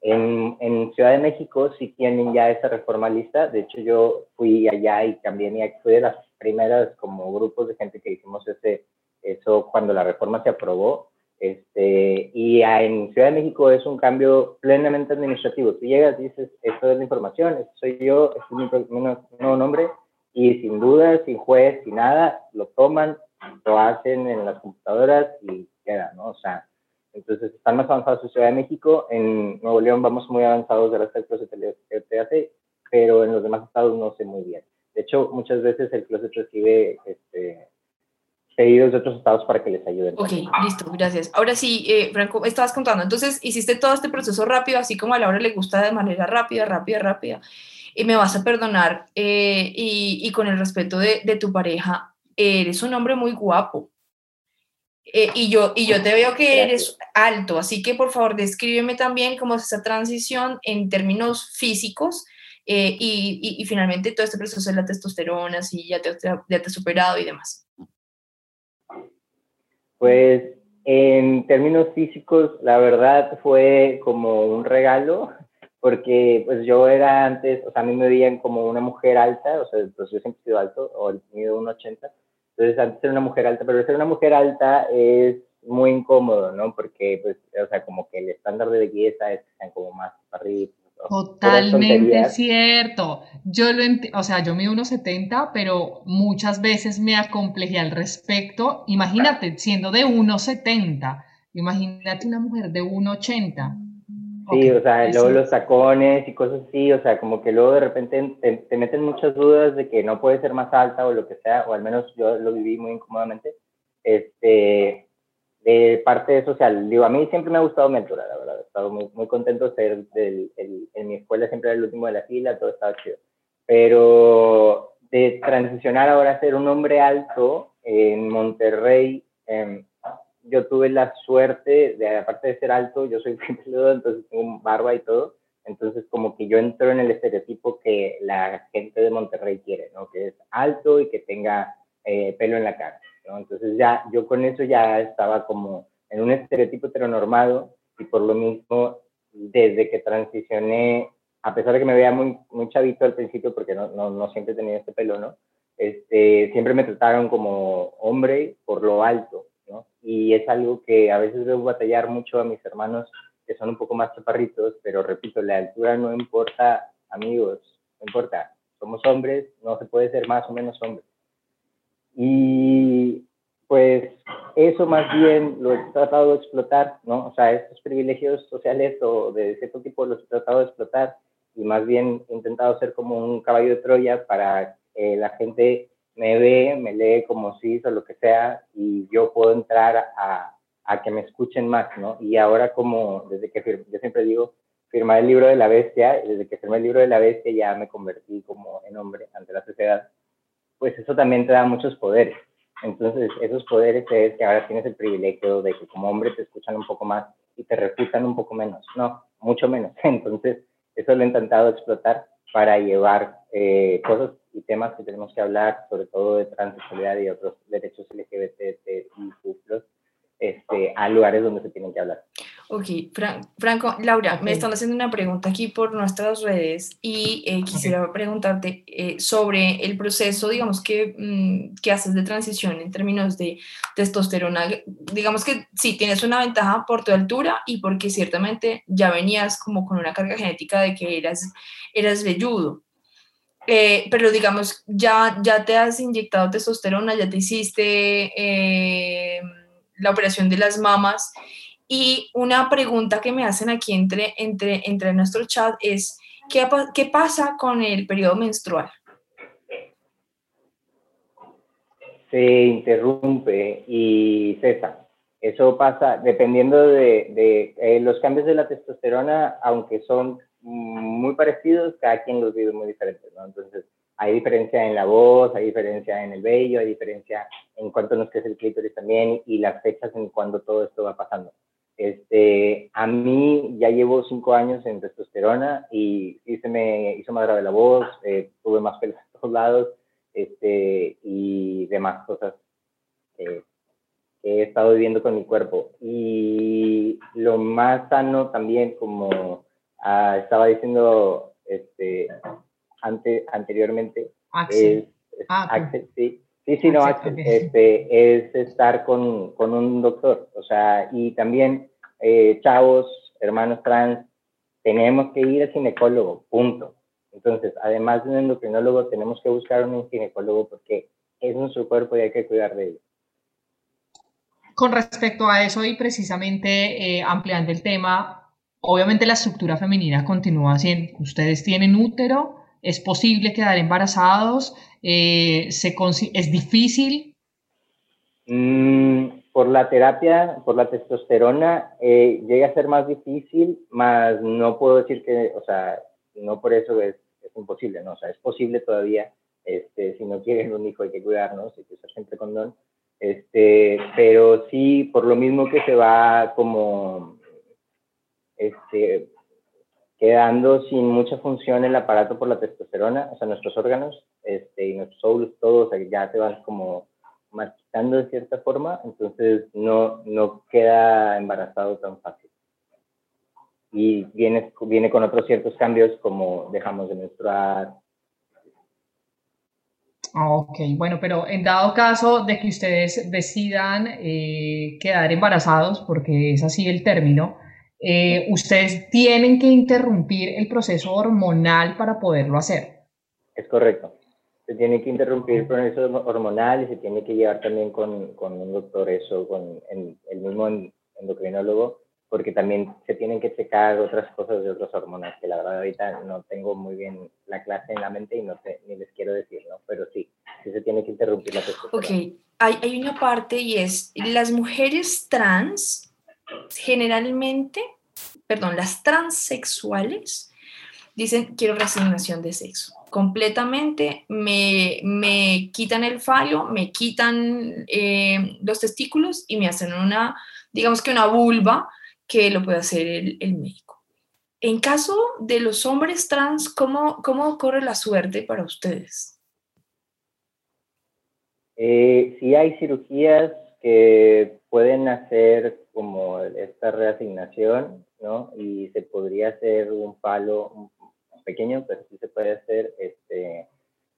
En, en, Ciudad de México sí tienen ya esa reforma lista. De hecho, yo fui allá y también fui de las primeras como grupos de gente que hicimos ese, eso cuando la reforma se aprobó. Este, y en Ciudad de México es un cambio plenamente administrativo. Tú llegas, dices, esto es la información, esto soy yo, este es mi, nuevo nombre, y sin duda, sin juez, sin nada, lo toman, lo hacen en las computadoras y queda, ¿no? O sea, entonces están más avanzados en Ciudad de México, en Nuevo León vamos muy avanzados de las de TAC, pero en los demás estados no sé muy bien. De hecho, muchas veces el closet recibe este, pedidos de otros estados para que les ayuden. Ok, listo, gracias. Ahora sí, eh, Franco, estabas contando, entonces hiciste todo este proceso rápido, así como a Laura le gusta de manera rápida, rápida, rápida, y me vas a perdonar, eh, y, y, con el respeto de, de, tu pareja, eres un hombre muy guapo. Eh, y, yo, y yo te veo que eres alto, así que por favor descríbeme también cómo es esa transición en términos físicos y, y, y, finalmente todo este proceso de la testosterona, si ya te, ya te has superado y demás. Pues en términos físicos, la verdad fue como un regalo, porque pues yo era antes, o sea, a mí me veían como una mujer alta, o sea, pues yo siempre he sido alto, o mido 1,80, entonces antes era una mujer alta, pero ser una mujer alta es muy incómodo, ¿no? Porque, pues, o sea, como que el estándar de belleza es que sean como más arriba, Totalmente cierto. Yo lo o sea, yo mido 1,70, pero muchas veces me acomplejé al respecto. Imagínate, siendo de 1,70, imagínate una mujer de 1,80. Sí, o sea, luego los tacones y cosas así, o sea, como que luego de repente te, te, meten muchas dudas de que no puede ser más alta o lo que sea, o al menos yo lo viví muy incómodamente. Este, de parte social. Digo, a mí siempre me ha gustado mi altura, la verdad. He estado muy, muy contento de ser del, en mi escuela siempre era el último de la fila, todo estaba chido. Pero de transicionar ahora a ser un hombre alto en Monterrey, em, yo tuve la suerte de, aparte de ser alto, yo soy peludo, entonces tengo barba y todo. Entonces, como que yo entro en el estereotipo que la gente de Monterrey quiere, ¿no? Que es alto y que tenga eh, pelo en la cara. Entonces ya yo con eso ya estaba como en un estereotipo heteronormado y por lo mismo desde que transicioné, a pesar de que me veía muy, muy chavito al principio porque no, no, no siempre tenía este pelo, ¿no? Este, siempre me trataron como hombre por lo alto, ¿no? Y es algo que a veces veo batallar mucho a mis hermanos que son un poco más chaparritos, pero repito, la altura no importa, amigos, no importa, somos hombres, no se puede ser más o menos hombres. Y pues eso más bien lo he tratado de explotar, ¿no? O sea, estos privilegios sociales o de cierto tipo los he tratado de explotar y más bien he intentado ser como un caballo de Troya para la gente me ve, me lee como cis o lo que sea y yo puedo entrar a, a que me escuchen más, ¿no? Y ahora como desde que yo siempre digo, firmar el libro de la bestia, desde que firmé el libro de la bestia ya me convertí como en hombre ante la sociedad pues eso también te da muchos poderes. Entonces, esos poderes es que ahora tienes el privilegio de que como hombre te escuchan un poco más y te refutan un poco menos. No, mucho menos. Entonces, eso lo he intentado explotar para llevar eh, cosas y temas que tenemos que hablar, sobre todo de transexualidad y otros derechos LGBT y este, a lugares donde se tienen que hablar. Ok, Franco, Laura, me están haciendo una pregunta aquí por nuestras redes y eh, quisiera preguntarte eh, sobre el proceso, digamos, que, mm, que, haces de transición en términos de testosterona. Digamos que sí, tienes una ventaja por tu altura y porque ciertamente ya venías como con una carga genética de que eras, eras velludo. Eh, pero digamos, ya, ya te has inyectado testosterona, ya te hiciste la operación de las mamas y una pregunta que me hacen aquí entre, entre, entre nuestro chat es, ¿qué, ¿qué pasa con el periodo menstrual? Se interrumpe y cesa. Eso pasa dependiendo de, de eh, los cambios de la testosterona, aunque son muy parecidos, cada quien los vive muy diferentes, ¿no? Entonces, hay diferencia en la voz, hay diferencia en el vello, hay diferencia en cuánto nos crece el clítoris también y las fechas en cuando todo esto va pasando. Este, a mí ya llevo cinco años en testosterona y, se me hizo más grave la voz, eh, tuve más pelos a todos lados este, y demás cosas que he estado viviendo con mi cuerpo. Y lo más sano también, como ah, estaba diciendo este, ante, anteriormente, es, ah, sí, Sí, sí, no, este, es estar con, con, un doctor, o sea, y también eh, chavos, hermanos trans, tenemos que ir al ginecólogo, punto. Entonces, además de un endocrinólogo, tenemos que buscar un ginecólogo porque es nuestro cuerpo y hay que cuidar de él. Con respecto a eso y precisamente eh, ampliando el tema, obviamente la estructura femenina continúa siendo, ustedes tienen útero, es posible quedar embarazados, eh, se ¿Es difícil? Mm, por la terapia, por la testosterona, eh, llega a ser más difícil, más no puedo decir que, o sea, no por eso es, es imposible, ¿no? O sea, es posible todavía, este, si no quieren un hijo hay que cuidarnos, hay que usar siempre condón, este, pero sí, por lo mismo que se va como, este, quedando sin mucha función el aparato por la testosterona, o sea, nuestros órganos este, y nuestros óvulos, todos ya se van como marchitando de cierta forma, entonces no, no queda embarazado tan fácil. Y viene, viene con otros ciertos cambios como dejamos de menstruar. Ok, bueno, pero en dado caso de que ustedes decidan eh, quedar embarazados, porque es así el término, eh, ustedes tienen que interrumpir el proceso hormonal para poderlo hacer. Es correcto. Se tiene que interrumpir el proceso hormonal y se tiene que llevar también con, con un doctor eso, con el, mismo endocrinólogo, porque también se tienen que checar otras cosas de otras hormonas, que la verdad ahorita no tengo muy bien la clase en la mente y no te, ni les quiero decir, ¿no? Pero sí, sí se tiene que interrumpir la testosterona. Ok, hay, hay una parte y es, las mujeres trans generalmente, perdón, las transexuales dicen quiero resignación de sexo. Completamente me, me quitan el fallo, me quitan eh, los testículos y me hacen una, digamos que una vulva que lo puede hacer el, médico. En caso de los hombres trans, ¿cómo, cómo corre la suerte para ustedes? Eh, sí hay cirugías que pueden hacer como esta reasignación, ¿no? Y se podría hacer un palo pequeño, pero sí se puede hacer este,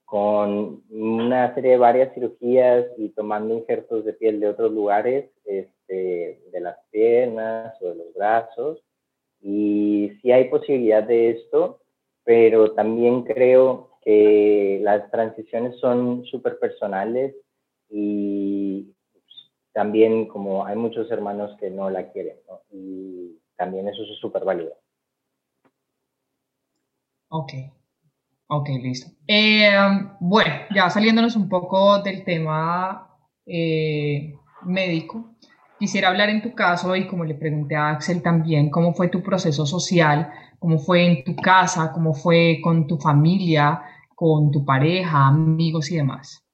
con una serie de varias cirugías y tomando injertos de piel de otros lugares, este, de las piernas o de los brazos. Y sí hay posibilidad de esto, pero también creo que las transiciones son súper personales y también como hay muchos hermanos que no la quieren. Y también eso es súper válido. Ok, ok, listo. Eh, bueno, ya saliéndonos un poco del tema eh, médico, quisiera hablar en tu caso y como le pregunté a Axel también, cómo fue tu proceso social, cómo fue en tu casa, cómo fue con tu familia, con tu pareja, amigos y demás.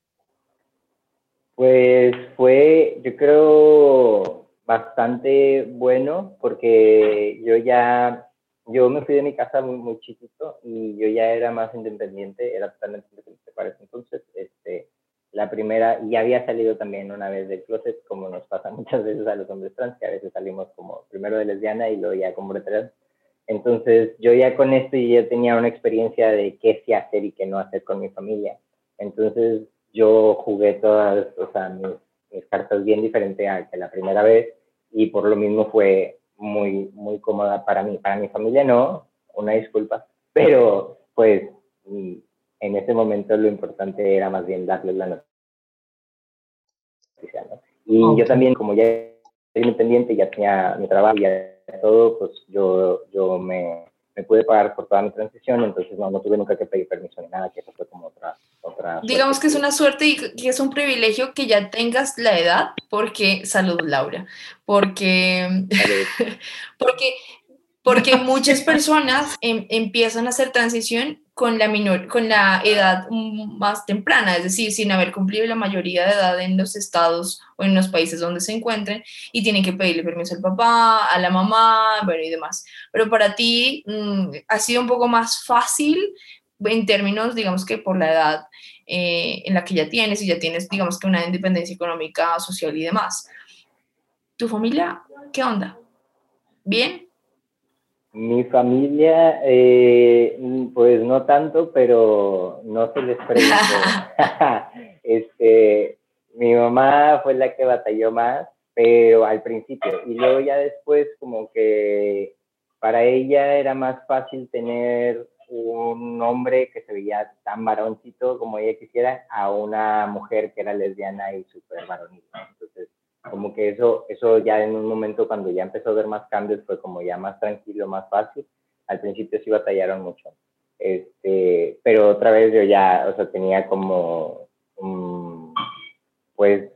Pues fue, yo creo, bastante bueno porque yo ya, yo me fui de mi casa muy, muy chiquito y yo ya era más independiente, era totalmente independiente para ese entonces. Este, la primera, y había salido también una vez del closet, como nos pasa muchas veces a los hombres trans, que a veces salimos como primero de lesbiana y luego ya como trans. Entonces yo ya con esto ya tenía una experiencia de qué sí hacer y qué no hacer con mi familia. Entonces yo jugué todas, o sea, mis, mis cartas bien diferente a que la primera vez y por lo mismo fue muy, muy cómoda para mí. Para mi familia no, una disculpa, pero pues en ese momento lo importante era más bien darles la noticia. ¿no? Y yo también, como ya era independiente, ya tenía mi trabajo, y todo, pues yo, yo me, me, pude pagar por toda mi transición, entonces no, no tuve nunca que pedir permiso ni nada, que eso fue como otra... otra Digamos que es una suerte y que es un privilegio que ya tengas la edad, porque, salud Laura, porque, porque porque muchas personas em, empiezan a hacer transición con la, menor, con la edad más temprana, es decir, sin haber cumplido la mayoría de edad en los estados o en los países donde se encuentren y tienen que pedirle permiso al papá, a la mamá, bueno, y demás. Pero para ti mm, ha sido un poco más fácil en términos, digamos que por la edad eh, en la que ya tienes y ya tienes, digamos que una independencia económica, social y demás. ¿Tu familia qué onda? ¿Bien? Mi familia, eh, pues no tanto, pero no se les preguntó. este, mi mamá fue la que batalló más, pero al principio. Y luego ya después como que para ella era más fácil tener un hombre que se veía tan varoncito como ella quisiera a una mujer que era lesbiana y súper varonita. Entonces, como que eso, eso ya en un momento cuando ya empezó a ver más cambios fue como ya más tranquilo, más fácil. Al principio sí batallaron mucho. Este, pero otra vez yo ya, o sea, tenía como, pues,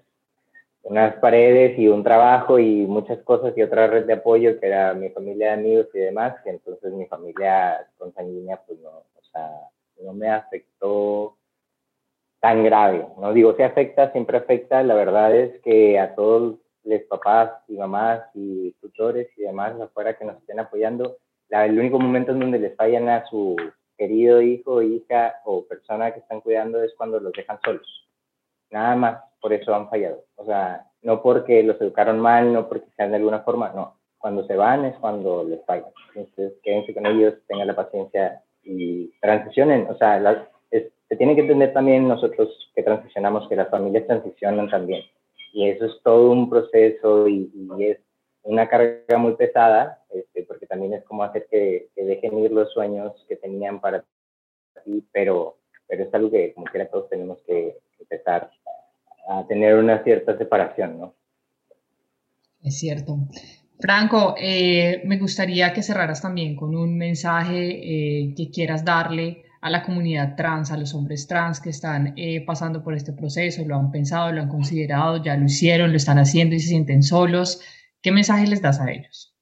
unas paredes y un trabajo y muchas cosas y otra red de apoyo que era mi familia de amigos y demás, entonces mi familia consanguínea, pues no, o sea, no me afectó tan grave. No digo, si afecta, siempre afecta. La verdad es que a todos los papás y mamás y tutores y demás afuera que nos estén apoyando, el único momento en donde les fallan a su querido hijo, hija o persona que están cuidando es cuando los dejan solos. Nada más, por eso han fallado. O sea, no porque los educaron mal, no porque sean de alguna forma, no. Cuando se van es cuando les fallan. Entonces, quédense con ellos, tengan la paciencia y transicionen. O sea, las, se tiene que entender también nosotros que transicionamos, que las familias transicionan también. Y eso es todo un proceso y, es una carga muy pesada, este, porque también es como hacer que, dejen ir los sueños que tenían para ti, pero, pero es algo que como quiera todos tenemos que empezar a tener una cierta separación, ¿no? Es cierto. Franco, eh, me gustaría que cerraras también con un mensaje eh, que quieras darle a la comunidad trans, a los hombres trans que están eh, pasando por este proceso, lo han pensado, lo han considerado, ya lo hicieron, lo están haciendo y se sienten solos. ¿Qué mensaje les das a ellos?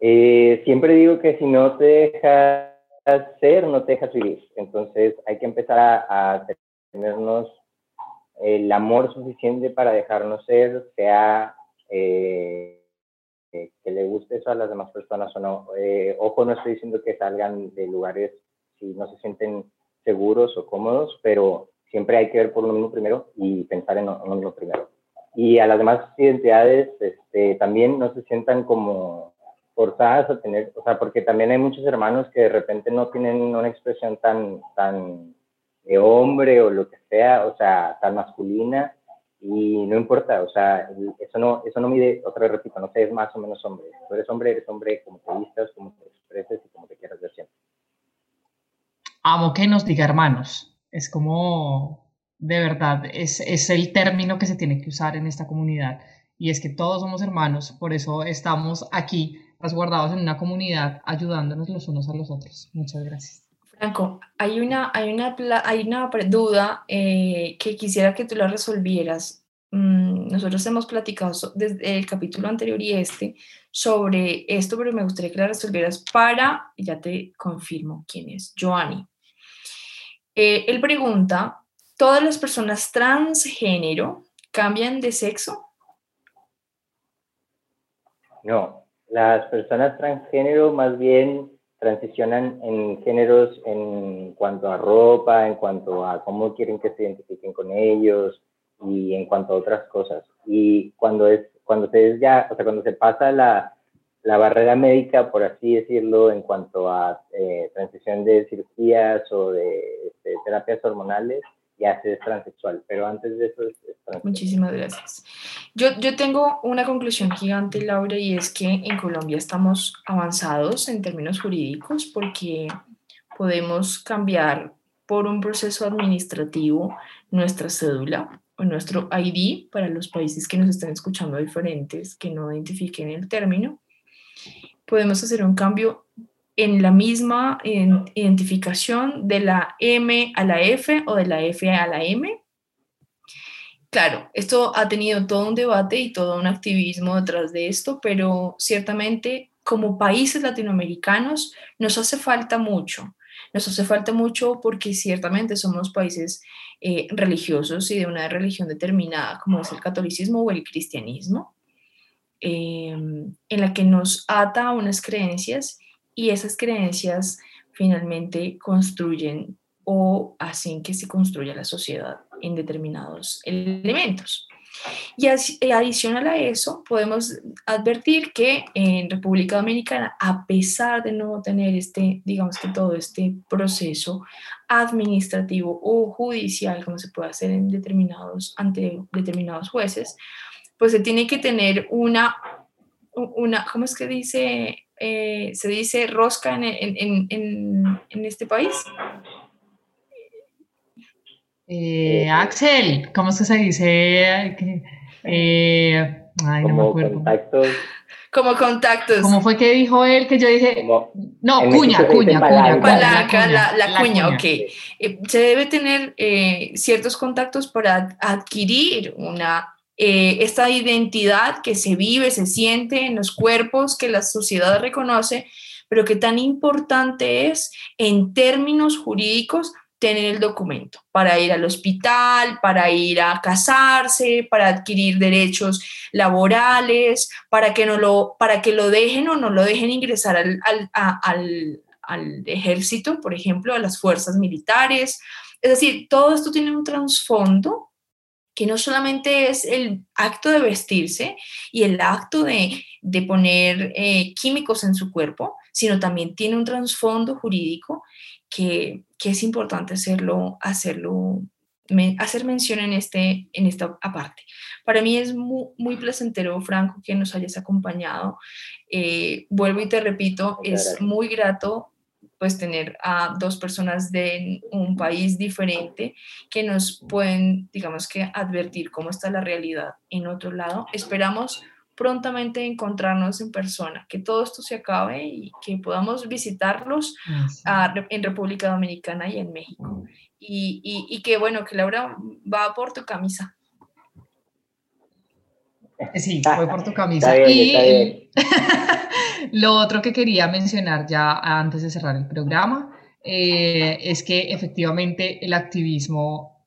Eh, siempre digo que si no te dejas ser, no te dejas vivir. Entonces hay que empezar a, tenernos el amor suficiente para dejarnos ser, sea eh, que le guste eso a las demás personas o no. ojo, no estoy diciendo que salgan de lugares si no se sienten seguros o cómodos, pero siempre hay que ver por uno mismo primero y pensar en uno mismo primero. Y a las demás identidades este, también no se sientan como forzadas a tener, o sea, porque también hay muchos hermanos que de repente no tienen una expresión tan, tan de hombre o lo que sea, o sea, tan masculina, y no importa, o sea, eso no, eso no mide, otra vez repito, no sé, es más o menos hombre. Tú eres hombre, eres hombre como te vistas, como te expreses y como te quieras ver siempre amo que nos diga hermanos. Es como, de verdad, es, es el término que se tiene que usar en esta comunidad. Y es que todos somos hermanos, por eso estamos aquí resguardados en una comunidad ayudándonos los unos a los otros. Muchas gracias. Franco, hay una, hay una, hay una duda eh, que quisiera que tú la resolvieras. Mm, nosotros hemos platicado desde el capítulo anterior y este sobre esto, pero me gustaría que la resolvieras para, ya te confirmo quién es, Joanny. Eh, él pregunta, ¿todas las personas transgénero cambian de sexo? No, las personas transgénero más bien transicionan en géneros en cuanto a ropa, en cuanto a cómo quieren que se identifiquen con ellos y en cuanto a otras cosas. Y cuando es cuando se es ya, o sea, cuando se pasa la, la barrera médica, por así decirlo, en cuanto a eh, transición de cirugías o de este, terapias hormonales, ya se es transexual, pero antes de eso es, Muchísimas gracias. Yo, yo tengo una conclusión gigante, Laura, y es que en Colombia estamos avanzados en términos jurídicos porque podemos cambiar por un proceso administrativo nuestra cédula o nuestro ID para los países que nos están escuchando diferentes, que no identifiquen el término. Podemos hacer un cambio en la misma identificación de la M a la F o de la F a la M. Claro, esto ha tenido todo un debate y todo un activismo detrás de esto, pero ciertamente como países latinoamericanos nos hace falta mucho. Nos hace falta mucho porque ciertamente somos países eh, religiosos y de una religión determinada como es el catolicismo o el cristianismo, eh, en la que nos ata unas creencias y esas creencias finalmente construyen o hacen que se construya la sociedad en determinados elementos. Y eh, adicional a eso, podemos advertir que en República Dominicana, a pesar de no tener este, digamos que todo este proceso administrativo o judicial, como se puede hacer en determinados, ante determinados jueces, pues se tiene que tener una, una ¿cómo es que dice? Eh, se dice rosca en, en, en, en este país? Eh, Axel, ¿cómo es que se dice? Eh, ay, no me acuerdo. Contactos. Como contactos. ¿Cómo fue que dijo él que yo dije? no, cuña, cuña, cuña, Palanca, la, la, cuña, ok. se debe tener ciertos contactos para adquirir una eh, esta identidad que se vive, se siente en los cuerpos, que la sociedad reconoce, pero que tan importante es en términos jurídicos tener el documento para ir al hospital, para ir a casarse, para adquirir derechos laborales, para que, no lo, para que lo dejen o no lo dejen ingresar al, al, al ejército, por ejemplo, a las fuerzas militares. Es decir, todo esto tiene un trasfondo que no solamente es el acto de vestirse y el acto de, poner eh, químicos en su cuerpo, sino también tiene un trasfondo jurídico que, es importante hacerlo, hacerlo hacer mención en, este, en esta aparte. Para mí es muy, placentero, Franco, que nos hayas acompañado. Eh, vuelvo y te repito, es muy grato pues tener a dos personas de un país diferente que nos pueden, digamos que, advertir cómo está la realidad en otro lado. Esperamos prontamente encontrarnos en persona, que todo esto se acabe y que podamos visitarlos en República Dominicana y en México. Y, y, y que bueno, que Laura va por tu camisa. Sí, voy por tu camisa. y lo otro que quería mencionar ya antes de cerrar el programa eh, es que efectivamente el activismo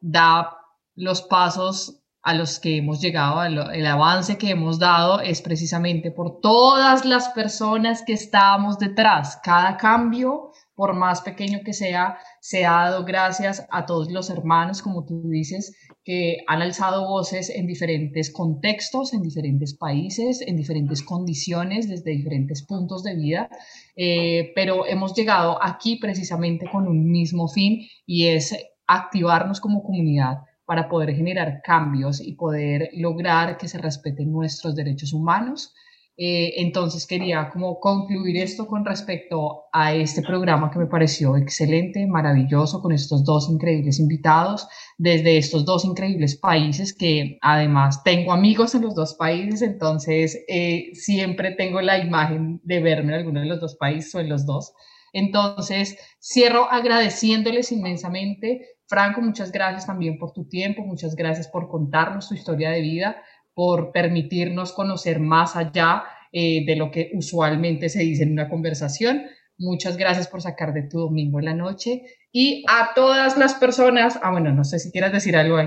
da los pasos a los que hemos llegado, el avance que hemos dado es precisamente por todas las personas que estábamos detrás. Cada cambio, por más pequeño que sea, se ha dado gracias a todos los hermanos, como tú dices, que han alzado voces en diferentes contextos, en diferentes países, en diferentes condiciones, desde diferentes puntos de vida, eh, pero hemos llegado aquí precisamente con un mismo fin y es activarnos como comunidad para poder generar cambios y poder lograr que se respeten nuestros derechos humanos, eh, entonces quería como concluir esto con respecto a este programa que me pareció excelente, maravilloso, con estos dos increíbles invitados desde estos dos increíbles países que además tengo amigos en los dos países, entonces eh, siempre tengo la imagen de verme en alguno de los dos países o en los dos. Entonces, cierro agradeciéndoles inmensamente. Franco, muchas gracias también por tu tiempo, muchas gracias por contarnos tu historia de vida por permitirnos conocer más allá eh, de lo que usualmente se dice en una conversación. Muchas gracias por sacar de tu domingo en la noche y a todas las personas, ah bueno, no sé si quieras decir algo,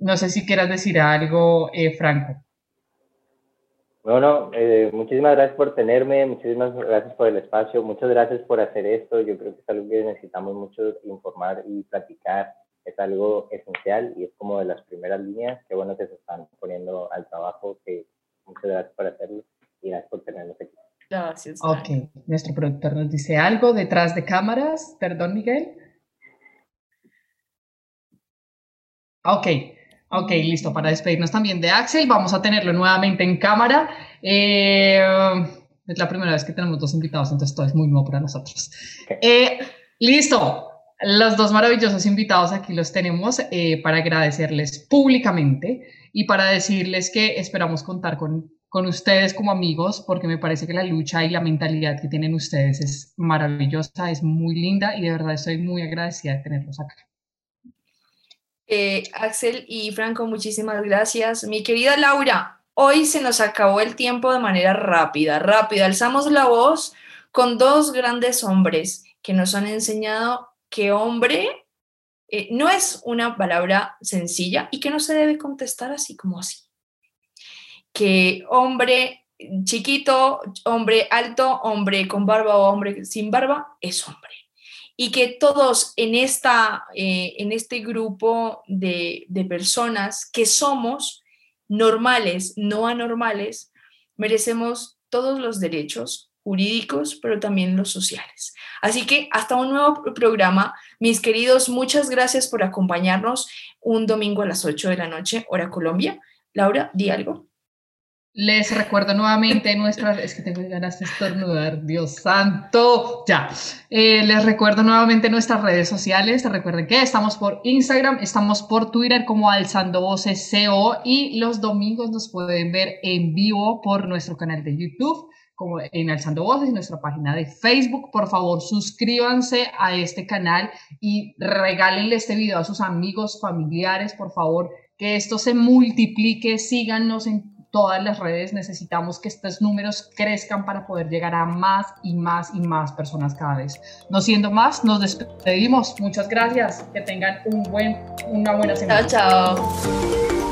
no sé si quieras decir algo, eh, Franco. Bueno, eh, muchísimas gracias por tenerme, muchísimas gracias por el espacio, muchas gracias por hacer esto. Yo creo que es algo que necesitamos mucho informar y platicar. Es algo esencial y es como de las primeras líneas. Qué bueno que se están poniendo al trabajo. Que muchas gracias por hacerlo y gracias por tenernos aquí. Gracias. Ok, nuestro productor nos dice algo detrás de cámaras. Perdón, Miguel. Ok, Ok, listo, para despedirnos también de Axel, vamos a tenerlo nuevamente en cámara. Eh, es la primera vez que tenemos dos invitados, entonces todo es muy nuevo para nosotros. Eh, listo, los dos maravillosos invitados aquí los tenemos eh, para agradecerles públicamente y para decirles que esperamos contar con, con ustedes como amigos, porque me parece que la lucha y la mentalidad que tienen ustedes es maravillosa, es muy linda y de verdad estoy muy agradecida de tenerlos acá. Eh, Axel y Franco, muchísimas gracias. Mi querida Laura, hoy se nos acabó el tiempo de manera rápida, rápida. Alzamos la voz con dos grandes hombres que nos han enseñado que hombre eh, no es una palabra sencilla y que no se debe contestar así como así. Que hombre chiquito, hombre alto, hombre con barba o hombre sin barba es hombre y que todos en, esta, eh, en este grupo de, de personas que somos normales, no anormales, merecemos todos los derechos jurídicos, pero también los sociales. Así que hasta un nuevo programa. Mis queridos, muchas gracias por acompañarnos un domingo a las 8 de la noche, hora Colombia. Laura, di algo. Les recuerdo nuevamente nuestras, es que tengo ganas de estornudar, Dios santo, ya. Eh, les recuerdo nuevamente nuestras redes sociales. Recuerden que estamos por Instagram, estamos por Twitter como Alzando Voces CO y los domingos nos pueden ver en vivo por nuestro canal de YouTube como en Alzando Voces, nuestra página de Facebook. Por favor, suscríbanse a este canal y regálenle este video a sus amigos, familiares, por favor, que esto se multiplique, síganos en todas las redes, necesitamos que estos números crezcan para poder llegar a más y más y más personas cada vez. No siendo más, nos despedimos. Muchas gracias. Que tengan un buen, una buena semana. Chao, chao.